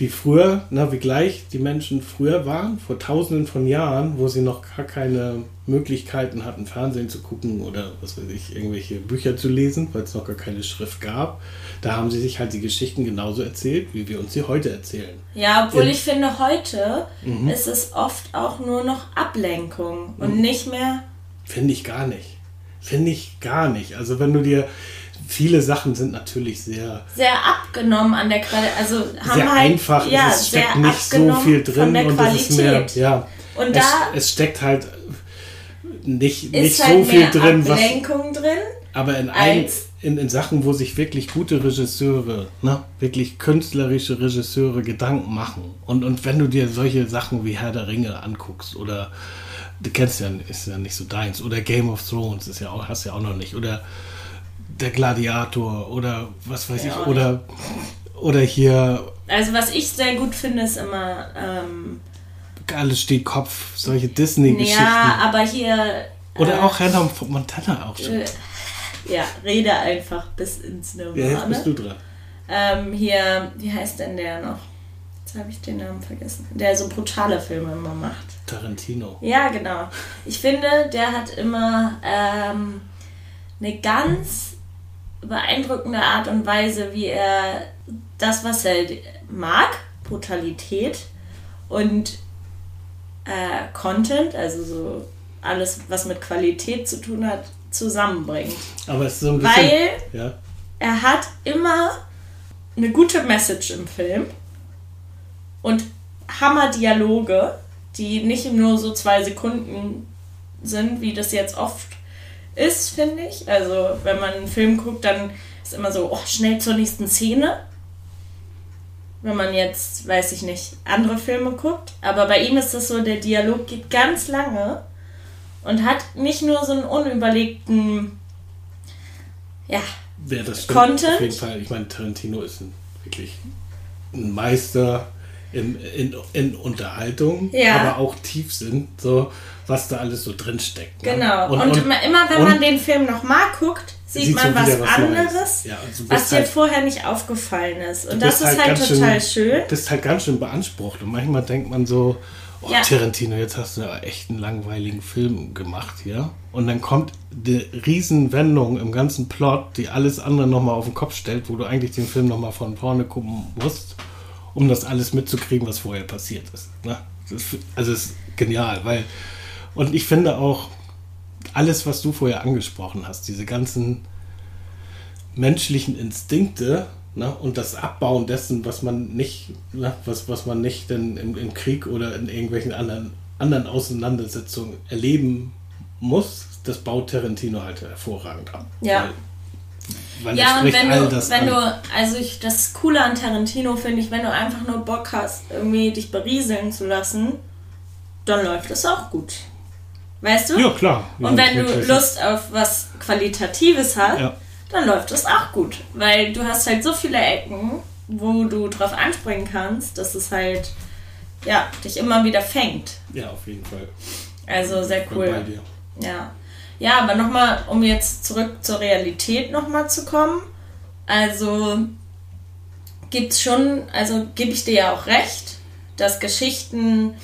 wie früher, na, wie gleich die Menschen früher waren, vor tausenden von Jahren, wo sie noch gar keine Möglichkeiten hatten, Fernsehen zu gucken oder was weiß ich, irgendwelche Bücher zu lesen, weil es noch gar keine Schrift gab. Da haben sie sich halt die Geschichten genauso erzählt, wie wir uns sie heute erzählen. Ja, obwohl Ja. ich finde, heute Mhm. ist es oft auch nur noch Ablenkung und nicht mehr. Finde ich gar nicht. Finde ich gar nicht. Also wenn du dir viele Sachen sind natürlich sehr sehr abgenommen an der Qualität. Also haben sehr halt, einfach, ja, es steckt sehr nicht so viel drin und es ist mehr, ja. Und es, da es steckt halt nicht, nicht ist so halt viel drin, was, Ablenkung drin. aber in, ein, in, in Sachen, wo sich wirklich gute Regisseure, ne, wirklich künstlerische Regisseure Gedanken machen. Und, und wenn du dir solche Sachen wie Herr der Ringe anguckst oder du kennst ja, ist ja nicht so deins, oder Game of Thrones ist ja auch, hast ja auch noch nicht, oder der Gladiator oder was weiß Ja, ich, oder, oder hier Also was ich sehr gut finde, ist immer, ähm, alles steht Kopf, solche Disney-Geschichten. ja, aber hier, Oder äh, auch Hannah Montana auch schon. äh, ja, rede einfach bis ins ja, jetzt Nirvana. bist du dran. ähm, hier, wie heißt denn der noch? Jetzt habe ich den Namen vergessen. Der so brutale Filme immer macht. Tarantino. Ja, genau. Ich finde, der hat immer ähm, eine ganz beeindruckende Art und Weise, wie er das, was er mag, Brutalität und äh, Content, also so alles, was mit Qualität zu tun hat, zusammenbringt. Aber es ist so ein bisschen. Weil ja. er hat immer eine gute Message im Film und Hammer-Dialoge, die nicht nur so zwei Sekunden sind, wie das jetzt oft ist, finde ich. Also, wenn man einen Film guckt, dann ist immer so, oh, schnell zur nächsten Szene. Wenn man jetzt, weiß ich nicht, andere Filme guckt. Aber bei ihm ist das so, der Dialog geht ganz lange und hat nicht nur so einen unüberlegten, ja, Ja, das stimmt. Content? Auf jeden Fall. Ich meine, Tarantino ist ein, wirklich ein Meister in, in, in Unterhaltung, Ja. aber auch Tiefsinn, so was da alles so drin steckt. ne? Genau. Und, immer, immer wenn und man den Film nochmal guckt, sieht, sieht man was, was anderes, Ja, und bist was dir halt- vorher nicht aufgefallen ist. Und das ist halt ganz total schön. Bist halt ganz schön beansprucht. Und manchmal denkt man so, oh Ja. Tarantino, jetzt hast du ja echt einen langweiligen Film gemacht hier. Und dann kommt die Riesenwendung im ganzen Plot, die alles andere nochmal auf den Kopf stellt, wo du eigentlich den Film nochmal von vorne gucken musst, um das alles mitzukriegen, was vorher passiert ist. Ne? Das ist also es ist genial, weil und ich finde auch alles, was du vorher angesprochen hast, diese ganzen menschlichen Instinkte ne, und das Abbauen dessen, was man nicht, ne, was, was man nicht denn im, im Krieg oder in irgendwelchen anderen, anderen Auseinandersetzungen erleben muss, das baut Tarantino halt hervorragend ab. Ja. Weil, weil Ja, und wenn du, das wenn an. du, also ich, das Coole an Tarantino finde ich, wenn du einfach nur Bock hast, irgendwie dich berieseln zu lassen, dann läuft es auch gut. Weißt du? ja, klar. Und ja, wenn du. Lust auf was Qualitatives hast, Ja. dann läuft es auch gut. Weil du hast halt so viele Ecken, wo du drauf anspringen kannst, dass es halt, ja, dich immer wieder fängt. Ja, auf jeden Fall. Also sehr cool. Bei dir. Ja. Ja, aber nochmal, um jetzt zurück zur Realität nochmal zu kommen. Also gibt's schon, also gebe ich dir ja auch recht, dass Geschichten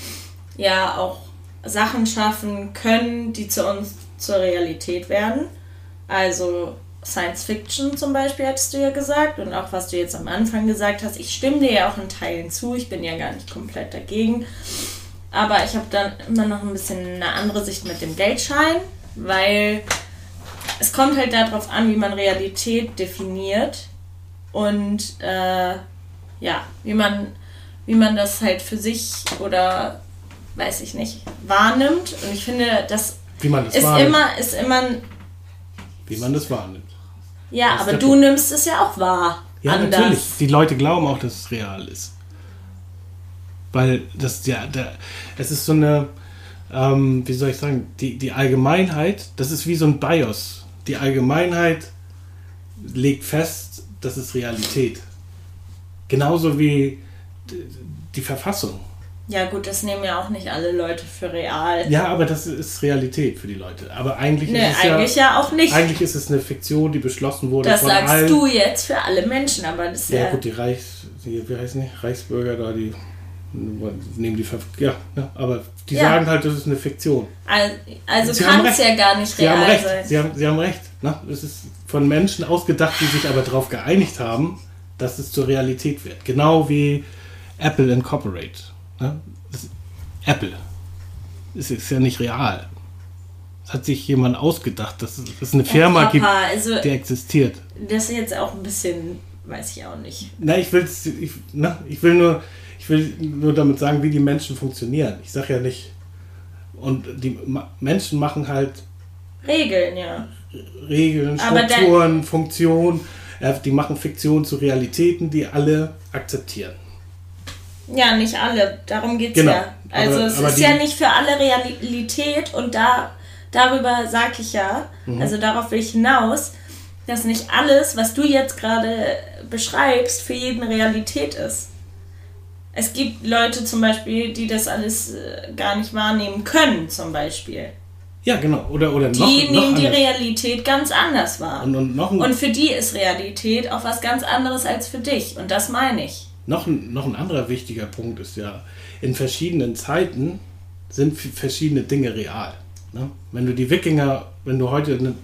ja auch Sachen schaffen können, die zu uns zur Realität werden. Also Science Fiction zum Beispiel, hattest du ja gesagt. Und auch was du jetzt am Anfang gesagt hast. Ich stimme dir ja auch in Teilen zu. Ich bin ja gar nicht komplett dagegen. Aber ich habe dann immer noch ein bisschen eine andere Sicht mit dem Geldschein, weil es kommt halt darauf an, wie man Realität definiert und äh, ja, wie man, wie man das halt für sich oder weiß ich nicht, wahrnimmt. Und ich finde, das, Wie man das ist wahrnimmt. immer, ist immer ein, Wie man das wahrnimmt. ja, Das aber du Punkt. nimmst es ja auch wahr. Ja, anders. natürlich. Die Leute glauben auch, dass es real ist. Weil das ja, der, es ist so eine, ähm, wie soll ich sagen, die, die Allgemeinheit, das ist wie so ein BIOS. Die Allgemeinheit legt fest, das ist Realität. Genauso wie die Verfassung. Ja, gut, das nehmen ja auch nicht alle Leute für real. Ja, aber das ist Realität für die Leute. Aber eigentlich Nee, ist es eigentlich ja, ja auch nicht. eigentlich ist es eine Fiktion, die beschlossen wurde Das von sagst allen. du jetzt für alle Menschen, aber das ist Ja, ja. gut, die Reichs, die, wie heißen die? Reichsbürger da, die nehmen die Ver ja, ja, aber die Ja. sagen halt, das ist eine Fiktion. Also, also Sie haben kann es recht. ja gar nicht Sie real haben recht, sein. sie haben, sie haben recht. Ne? Es ist von Menschen ausgedacht, die sich aber darauf geeinigt haben, dass es zur Realität wird. Genau wie Apple Incorporate. Ne? Ist Apple. Es ist ja nicht real. Es hat sich jemand ausgedacht, dass es, dass es eine Firma Papa, gibt, also die existiert. das ist jetzt auch ein bisschen, weiß ich auch nicht. Na, ich, will's, ich, na, ich will nur, ich will nur damit sagen, wie die Menschen funktionieren. Ich sage ja nicht. Und die Ma Menschen machen halt Regeln, ja. Regeln, Strukturen, Funktionen. Äh, die machen Fiktion zu Realitäten, die alle akzeptieren. Ja, nicht alle. Darum geht's Genau. ja. Also Aber- es aber ist ja nicht für alle Realität und da darüber sage ich ja, Mhm. also darauf will ich hinaus, dass nicht alles, was du jetzt gerade beschreibst, für jeden Realität ist. Es gibt Leute zum Beispiel, die das alles äh, gar nicht wahrnehmen können, zum Beispiel. Ja, genau. Oder, oder Die noch, nehmen noch die anders. Realität ganz anders wahr. Und, und noch, ein, Und für die ist Realität auch was ganz anderes als für dich. Und das meine ich. noch, ein, noch ein anderer wichtiger Punkt ist ja, in verschiedenen Zeiten sind verschiedene Dinge real. Ne? Wenn du die Wikinger, wenn du heute ne,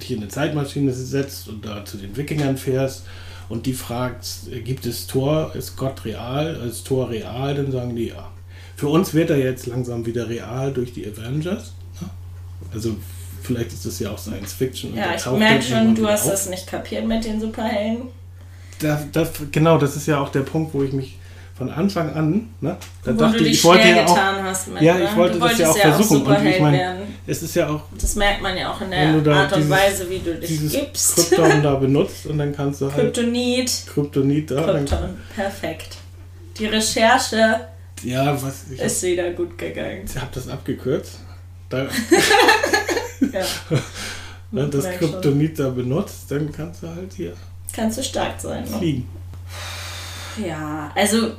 dich in eine Zeitmaschine setzt und da zu den Wikingern fährst und die fragst, äh, gibt es Tor, ist Gott real, ist Tor real, dann sagen die ja. Für uns wird er jetzt langsam wieder real durch die Avengers. Ne? Also vielleicht ist das ja auch Science Fiction. Ja, ich merke schon, du hast auf. das nicht kapiert mit den Superhelden. Das, das, genau, das ist ja auch der Punkt, wo ich mich von Anfang an, ne, da dachte ich, ich wollte ja auch, getan hast ja, ne? ich wollte das ja auch versuchen. Und ich meine, es ist ja auch Das merkt man ja auch in der Art und dieses- Weise, wie du dich dieses gibst. Krypton <laughs> da benutzt und dann kannst du halt Kryptonit. Kryptonit da. Dann, Krypton. Perfekt. Die Recherche ja, was, ich ist wieder gut gegangen. habe hab das abgekürzt. Da, <laughs> <laughs> Ja. ne, das. Kryptonit da benutzt, dann kannst du halt hier Kannst du stark sein. Ne? fliegen. Ja, also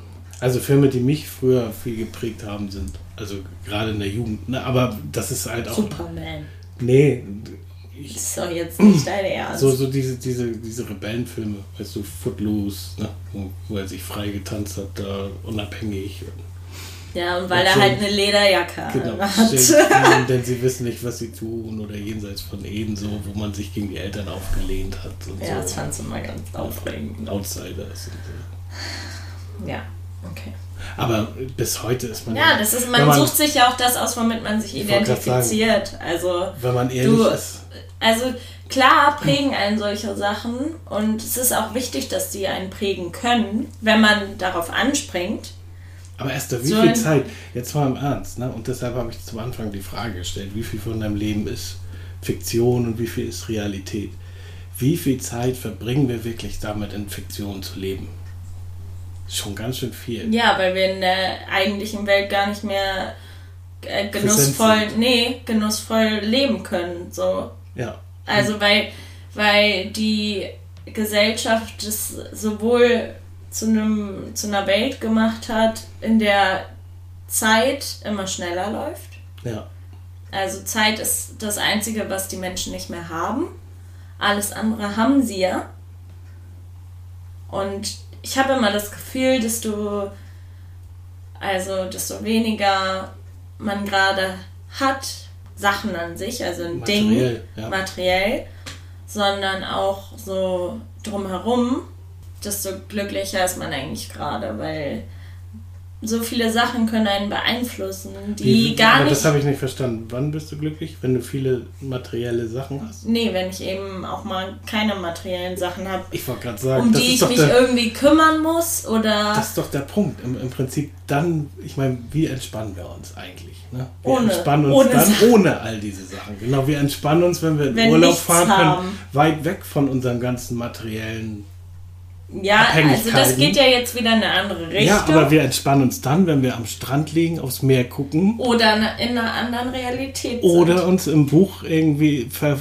Also Filme, die mich früher viel geprägt haben, sind, also gerade in der Jugend, ne, aber das ist halt auch, Superman. nee, ich, Das ist doch jetzt nicht dein <clears throat> Ernst. So, so diese, diese, diese Rebellenfilme, weißt du, Footloose, ne? wo, wo er sich frei getanzt hat, da unabhängig. ja, und weil Und er halt eine Lederjacke Genau, hat. <laughs> Denn sie wissen nicht, was sie tun oder jenseits von Eden, so, wo man sich gegen die Eltern aufgelehnt hat und Ja, das so. fandst du immer ganz aufregend. Outsiders und so. Ja, okay. Aber bis heute ist man Ja, das ist, man, man, sucht sich ja auch das aus, womit man sich identifiziert. Also, wenn man ehrlich Du- ist. also klar prägen einen solche Sachen und es ist auch wichtig, dass die einen prägen können, wenn man darauf anspringt. Aber Esther, wie So viel Zeit, jetzt mal im Ernst, ne? und deshalb habe ich zum Anfang die Frage gestellt, wie viel von deinem Leben ist Fiktion und wie viel ist Realität? Wie viel Zeit verbringen wir wirklich damit, in Fiktion zu leben? Schon ganz schön viel. Ja, weil wir in der eigentlichen Welt gar nicht mehr äh, genussvoll, nee, genussvoll leben können. So. Ja. Also weil, weil die Gesellschaft es sowohl zu, einem, zu einer Welt gemacht hat, in der Zeit immer schneller läuft. Ja. Also Zeit ist das Einzige, was die Menschen nicht mehr haben. Alles andere haben sie ja. Und ich habe immer das Gefühl, desto, also desto weniger man gerade hat, Sachen an sich, also ein Ding, Materiell, ja. materiell, sondern auch so drumherum, desto glücklicher ist man eigentlich gerade, weil so viele Sachen können einen beeinflussen, die Wie- gar aber nicht. Das habe ich nicht verstanden. Wann bist du glücklich? Wenn du viele materielle Sachen hast? nee, wenn ich eben auch mal keine materiellen Sachen habe, Ich wollte gerade sagen, um die ich mich der, irgendwie kümmern muss oder Das ist doch der Punkt. Im, Im Prinzip dann, ich meine, wie entspannen wir uns eigentlich? Ne? Wir Ohne- entspannen uns ohne dann Sachen. ohne all diese Sachen. Genau, wir entspannen uns, wenn wir in Wenn Urlaub fahren haben. können, weit weg von unserem ganzen materiellen. Ja, also das geht ja jetzt wieder in eine andere Richtung. Ja, aber wir entspannen uns dann, wenn wir am Strand liegen, aufs Meer gucken oder in einer anderen Realität sind. oder uns im Buch irgendwie ver,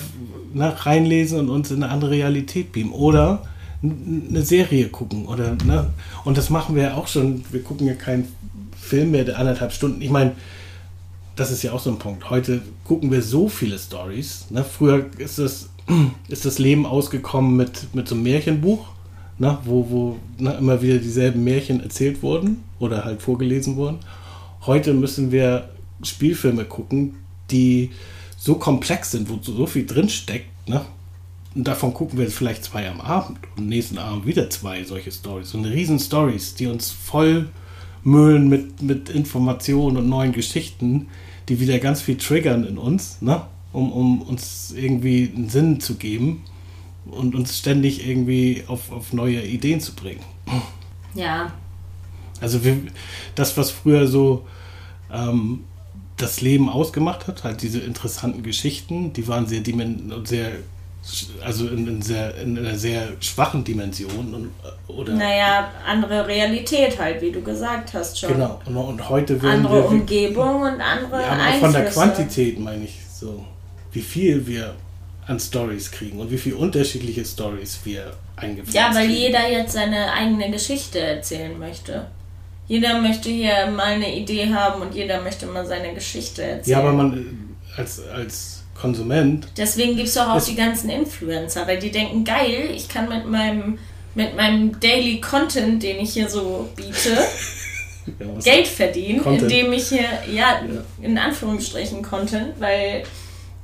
na, reinlesen und uns in eine andere Realität beamen. Oder eine Serie gucken. Oder, ne? Und das machen wir ja auch schon. Wir gucken ja keinen Film mehr, der anderthalb Stunden. Ich meine, das ist ja auch so ein Punkt. Heute gucken wir so viele Stories. Ne? Früher ist das, <clears throat> ist das Leben ausgekommen mit, mit so einem Märchenbuch, ne? wo, wo ne, immer wieder dieselben Märchen erzählt wurden oder halt vorgelesen wurden. Heute müssen wir Spielfilme gucken, die so komplex sind, wo so viel drinsteckt. Ne? Und davon gucken wir vielleicht zwei am Abend und nächsten Abend wieder zwei solche Stories. So eine riesen Stories, die uns voll müllen mit, mit Informationen und neuen Geschichten, die wieder ganz viel triggern in uns, ne? um, um uns irgendwie einen Sinn zu geben und uns ständig irgendwie auf, auf neue Ideen zu bringen. ja, Also wir, das, was früher so ähm, das Leben ausgemacht hat, halt diese interessanten Geschichten, die waren sehr dimen sehr also in, in, sehr, in einer sehr schwachen Dimension und, oder naja, andere Realität halt, wie du gesagt hast schon. genau und, und heute werden Andere wir Umgebung und andere ja, aber Einflüsse. von der Quantität meine ich so wie viel wir an Stories kriegen und wie viele unterschiedliche Stories wir eingepflanzt Ja, weil kriegen. jeder jetzt seine eigene Geschichte erzählen möchte. Jeder möchte hier mal eine Idee haben und jeder möchte mal seine Geschichte erzählen. ja aber man äh, als als Konsument Deswegen gibt es auch Es- die ganzen Influencer, weil die denken, geil, ich kann mit meinem, mit meinem Daily Content, den ich hier so biete, <laughs> ja, Geld verdienen, Content. indem ich hier, ja, in Anführungsstrichen Content, weil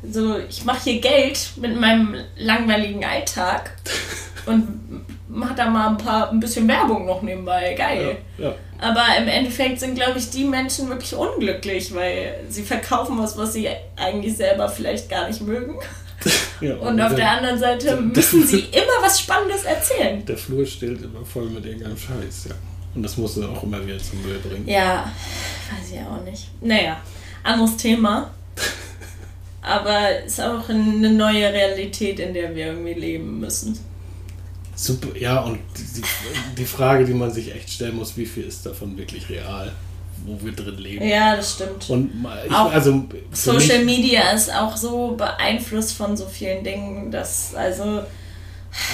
so, ich mache hier Geld mit meinem langweiligen Alltag <laughs> und mache da mal ein paar, ein bisschen Werbung noch nebenbei, geil. ja, ja. Aber im Endeffekt sind, glaube ich, die Menschen wirklich unglücklich, weil sie verkaufen was, was sie eigentlich selber vielleicht gar nicht mögen. <laughs> Ja, Und auf der anderen Seite müssen sie <laughs> immer was Spannendes erzählen. Der Flur steht immer voll mit irgendeinem Scheiß, ja. Und das musst du auch immer wieder zum Müll bringen. Ja, weiß ich auch nicht. Naja, anderes Thema. Aber ist auch eine neue Realität, in der wir irgendwie leben müssen. Super, ja, und die, die, Frage, die man sich echt stellen muss, wie viel ist davon wirklich real, wo wir drin leben? Ja, das stimmt. Und ich, Auch also Social mich, Media ist auch so beeinflusst von so vielen Dingen, dass also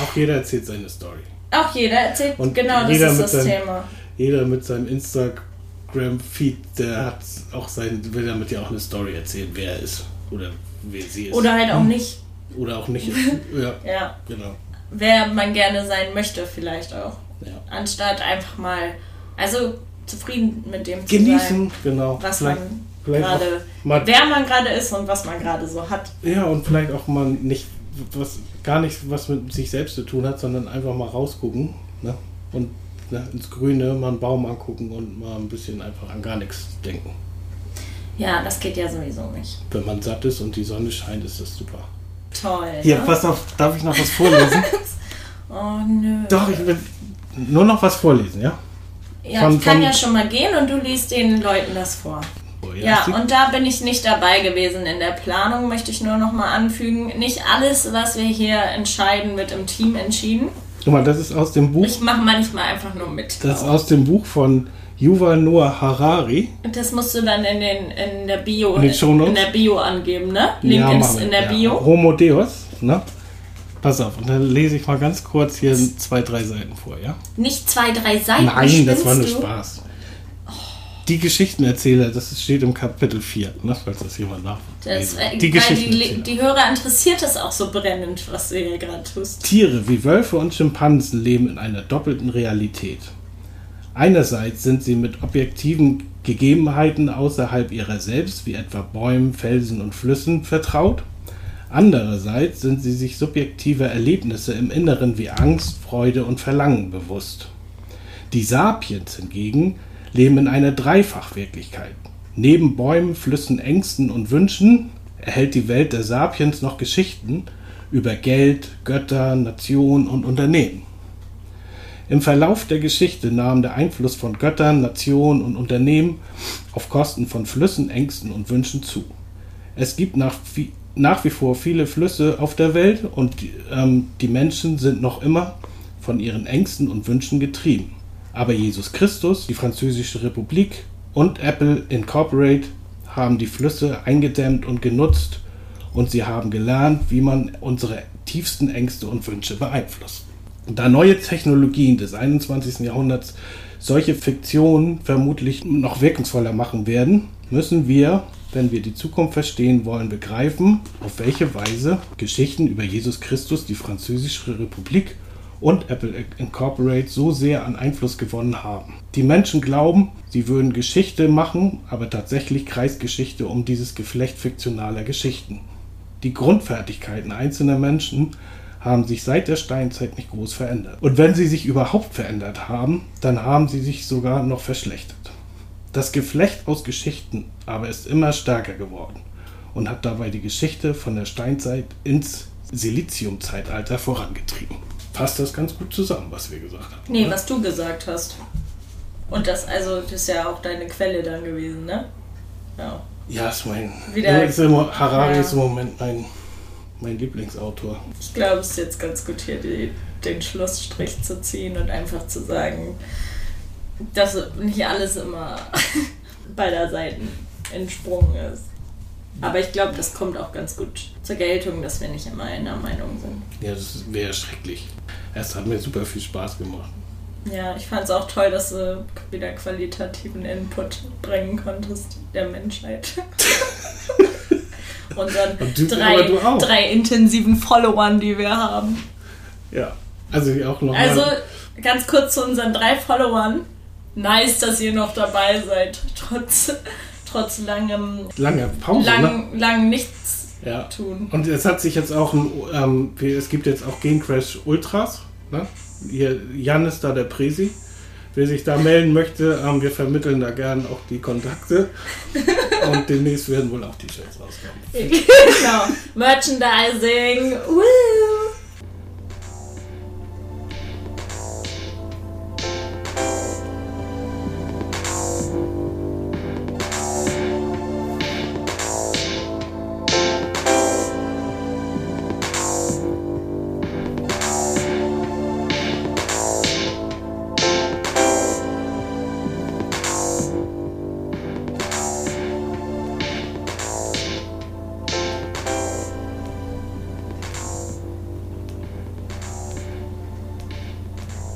auch jeder erzählt seine Story. auch jeder erzählt, Und genau, das jeder ist mit das seinem- Thema. Jeder mit seinem Instagram-Feed, der hat auch sein, will damit ja auch eine Story erzählen, wer er ist oder wer sie ist. Oder halt auch nicht. Oder auch nicht. <laughs> ja, Ja, genau. wer man gerne sein möchte vielleicht auch. Ja. Anstatt einfach mal, also zufrieden mit dem zu Genießen, sein, genau. was Vielleicht- man gerade, mal wer man gerade ist und was man gerade so hat. Ja, und vielleicht auch mal nicht, was gar nicht was mit sich selbst zu tun hat, sondern einfach mal rausgucken ne? und ne, ins Grüne mal einen Baum angucken und mal ein bisschen einfach an gar nichts denken. Ja, das geht ja sowieso nicht. Wenn man satt ist und die Sonne scheint, ist das super. Toll. Hier, ne? pass auf, darf ich noch was vorlesen? <laughs> Oh nö. Doch, ich will nur noch was vorlesen, ja? ja, von- ich kann von- ja schon mal gehen und du liest den Leuten das vor. Oh, Ja, die- und da bin ich nicht dabei gewesen in der Planung, möchte ich nur noch mal anfügen. Nicht alles, was wir hier entscheiden, wird im Team entschieden. Guck mal, das ist aus dem Buch, Ich mache manchmal einfach nur mit. das ist aus dem Buch von Yuval Noah Harari. Und das musst du dann in, den, in der Bio In in der Bio angeben, ne? Link Ja, ist in der ja. Bio. Homo Deus, ne? Pass auf, und dann lese ich mal ganz kurz hier zwei, drei Seiten vor, ja? Nicht zwei, drei Seiten. Nein, das war nur du? Spaß. Die Geschichtenerzähler, das steht im Kapitel 4, ne, falls das jemand nachlesen will. äh, Die die, die Hörer interessiert das auch so brennend, was du hier gerade tust. Tiere wie Wölfe und Schimpansen leben in einer doppelten Realität. Einerseits sind sie mit objektiven Gegebenheiten außerhalb ihrer selbst, wie etwa Bäumen, Felsen und Flüssen, vertraut. Andererseits sind sie sich subjektiver Erlebnisse im Inneren wie Angst, Freude und Verlangen bewusst. Die Sapiens hingegen leben in einer Dreifachwirklichkeit. Neben Bäumen, Flüssen, Ängsten und Wünschen erhält die Welt der Sapiens noch Geschichten über Geld, Götter, Nation und Unternehmen. Im Verlauf der Geschichte nahm der Einfluss von Göttern, Nationen und Unternehmen auf Kosten von Flüssen, Ängsten und Wünschen zu. Es gibt nach, nach wie vor viele Flüsse auf der Welt und ähm, die Menschen sind noch immer von ihren Ängsten und Wünschen getrieben. Aber Jesus Christus, die Französische Republik und Apple Incorporate haben die Flüsse eingedämmt und genutzt und sie haben gelernt, wie man unsere tiefsten Ängste und Wünsche beeinflusst. Da neue Technologien des 21. Jahrhunderts solche Fiktionen vermutlich noch wirkungsvoller machen werden, müssen wir, wenn wir die Zukunft verstehen wollen, begreifen, auf welche Weise Geschichten über Jesus Christus, die Französische Republik und Apple Incorporate so sehr an Einfluss gewonnen haben. Die Menschen glauben, sie würden Geschichte machen, aber tatsächlich kreist Geschichte um dieses Geflecht fiktionaler Geschichten. Die Grundfertigkeiten einzelner Menschen haben sich seit der Steinzeit nicht groß verändert. Und wenn sie sich überhaupt verändert haben, dann haben sie sich sogar noch verschlechtert. Das Geflecht aus Geschichten aber ist immer stärker geworden und hat dabei die Geschichte von der Steinzeit ins Siliziumzeitalter vorangetrieben. Passt das ganz gut zusammen, was wir gesagt haben? Nee, oder? was du gesagt hast. Und das, also, das ist ja auch deine Quelle dann gewesen, ne? Ja. Ja, ist mein. Wieder, ist immer, Harari ja. ist im Moment mein mein Lieblingsautor. Ich glaube, es ist jetzt ganz gut, hier die, den Schlussstrich zu ziehen und einfach zu sagen, dass nicht alles immer <laughs> beider Seiten entsprungen ist. Aber ich glaube, das kommt auch ganz gut zur Geltung, dass wir nicht immer einer Meinung sind. Ja, das wäre schrecklich. Es hat mir super viel Spaß gemacht. Ja, ich fand es auch toll, dass du wieder qualitativen Input bringen konntest der Menschheit. <laughs> <laughs> unseren du, drei, drei intensiven Followern, die wir haben. Ja, also auch noch. Also ganz kurz zu unseren drei Followern. Nice, dass ihr noch dabei seid, trotz, trotz langem. Lange Pause. Lang, ne? lang nichts ja. tun. Und es hat sich jetzt auch ein. Ähm, es gibt jetzt auch Game Crash Ultras. Ne? Hier, Jan ist da der Presi. Wer sich da melden möchte, ähm, wir vermitteln da gerne auch die Kontakte. <laughs> Und demnächst werden wohl auch T-Shirts rauskommen. genau. Merchandising. Woo!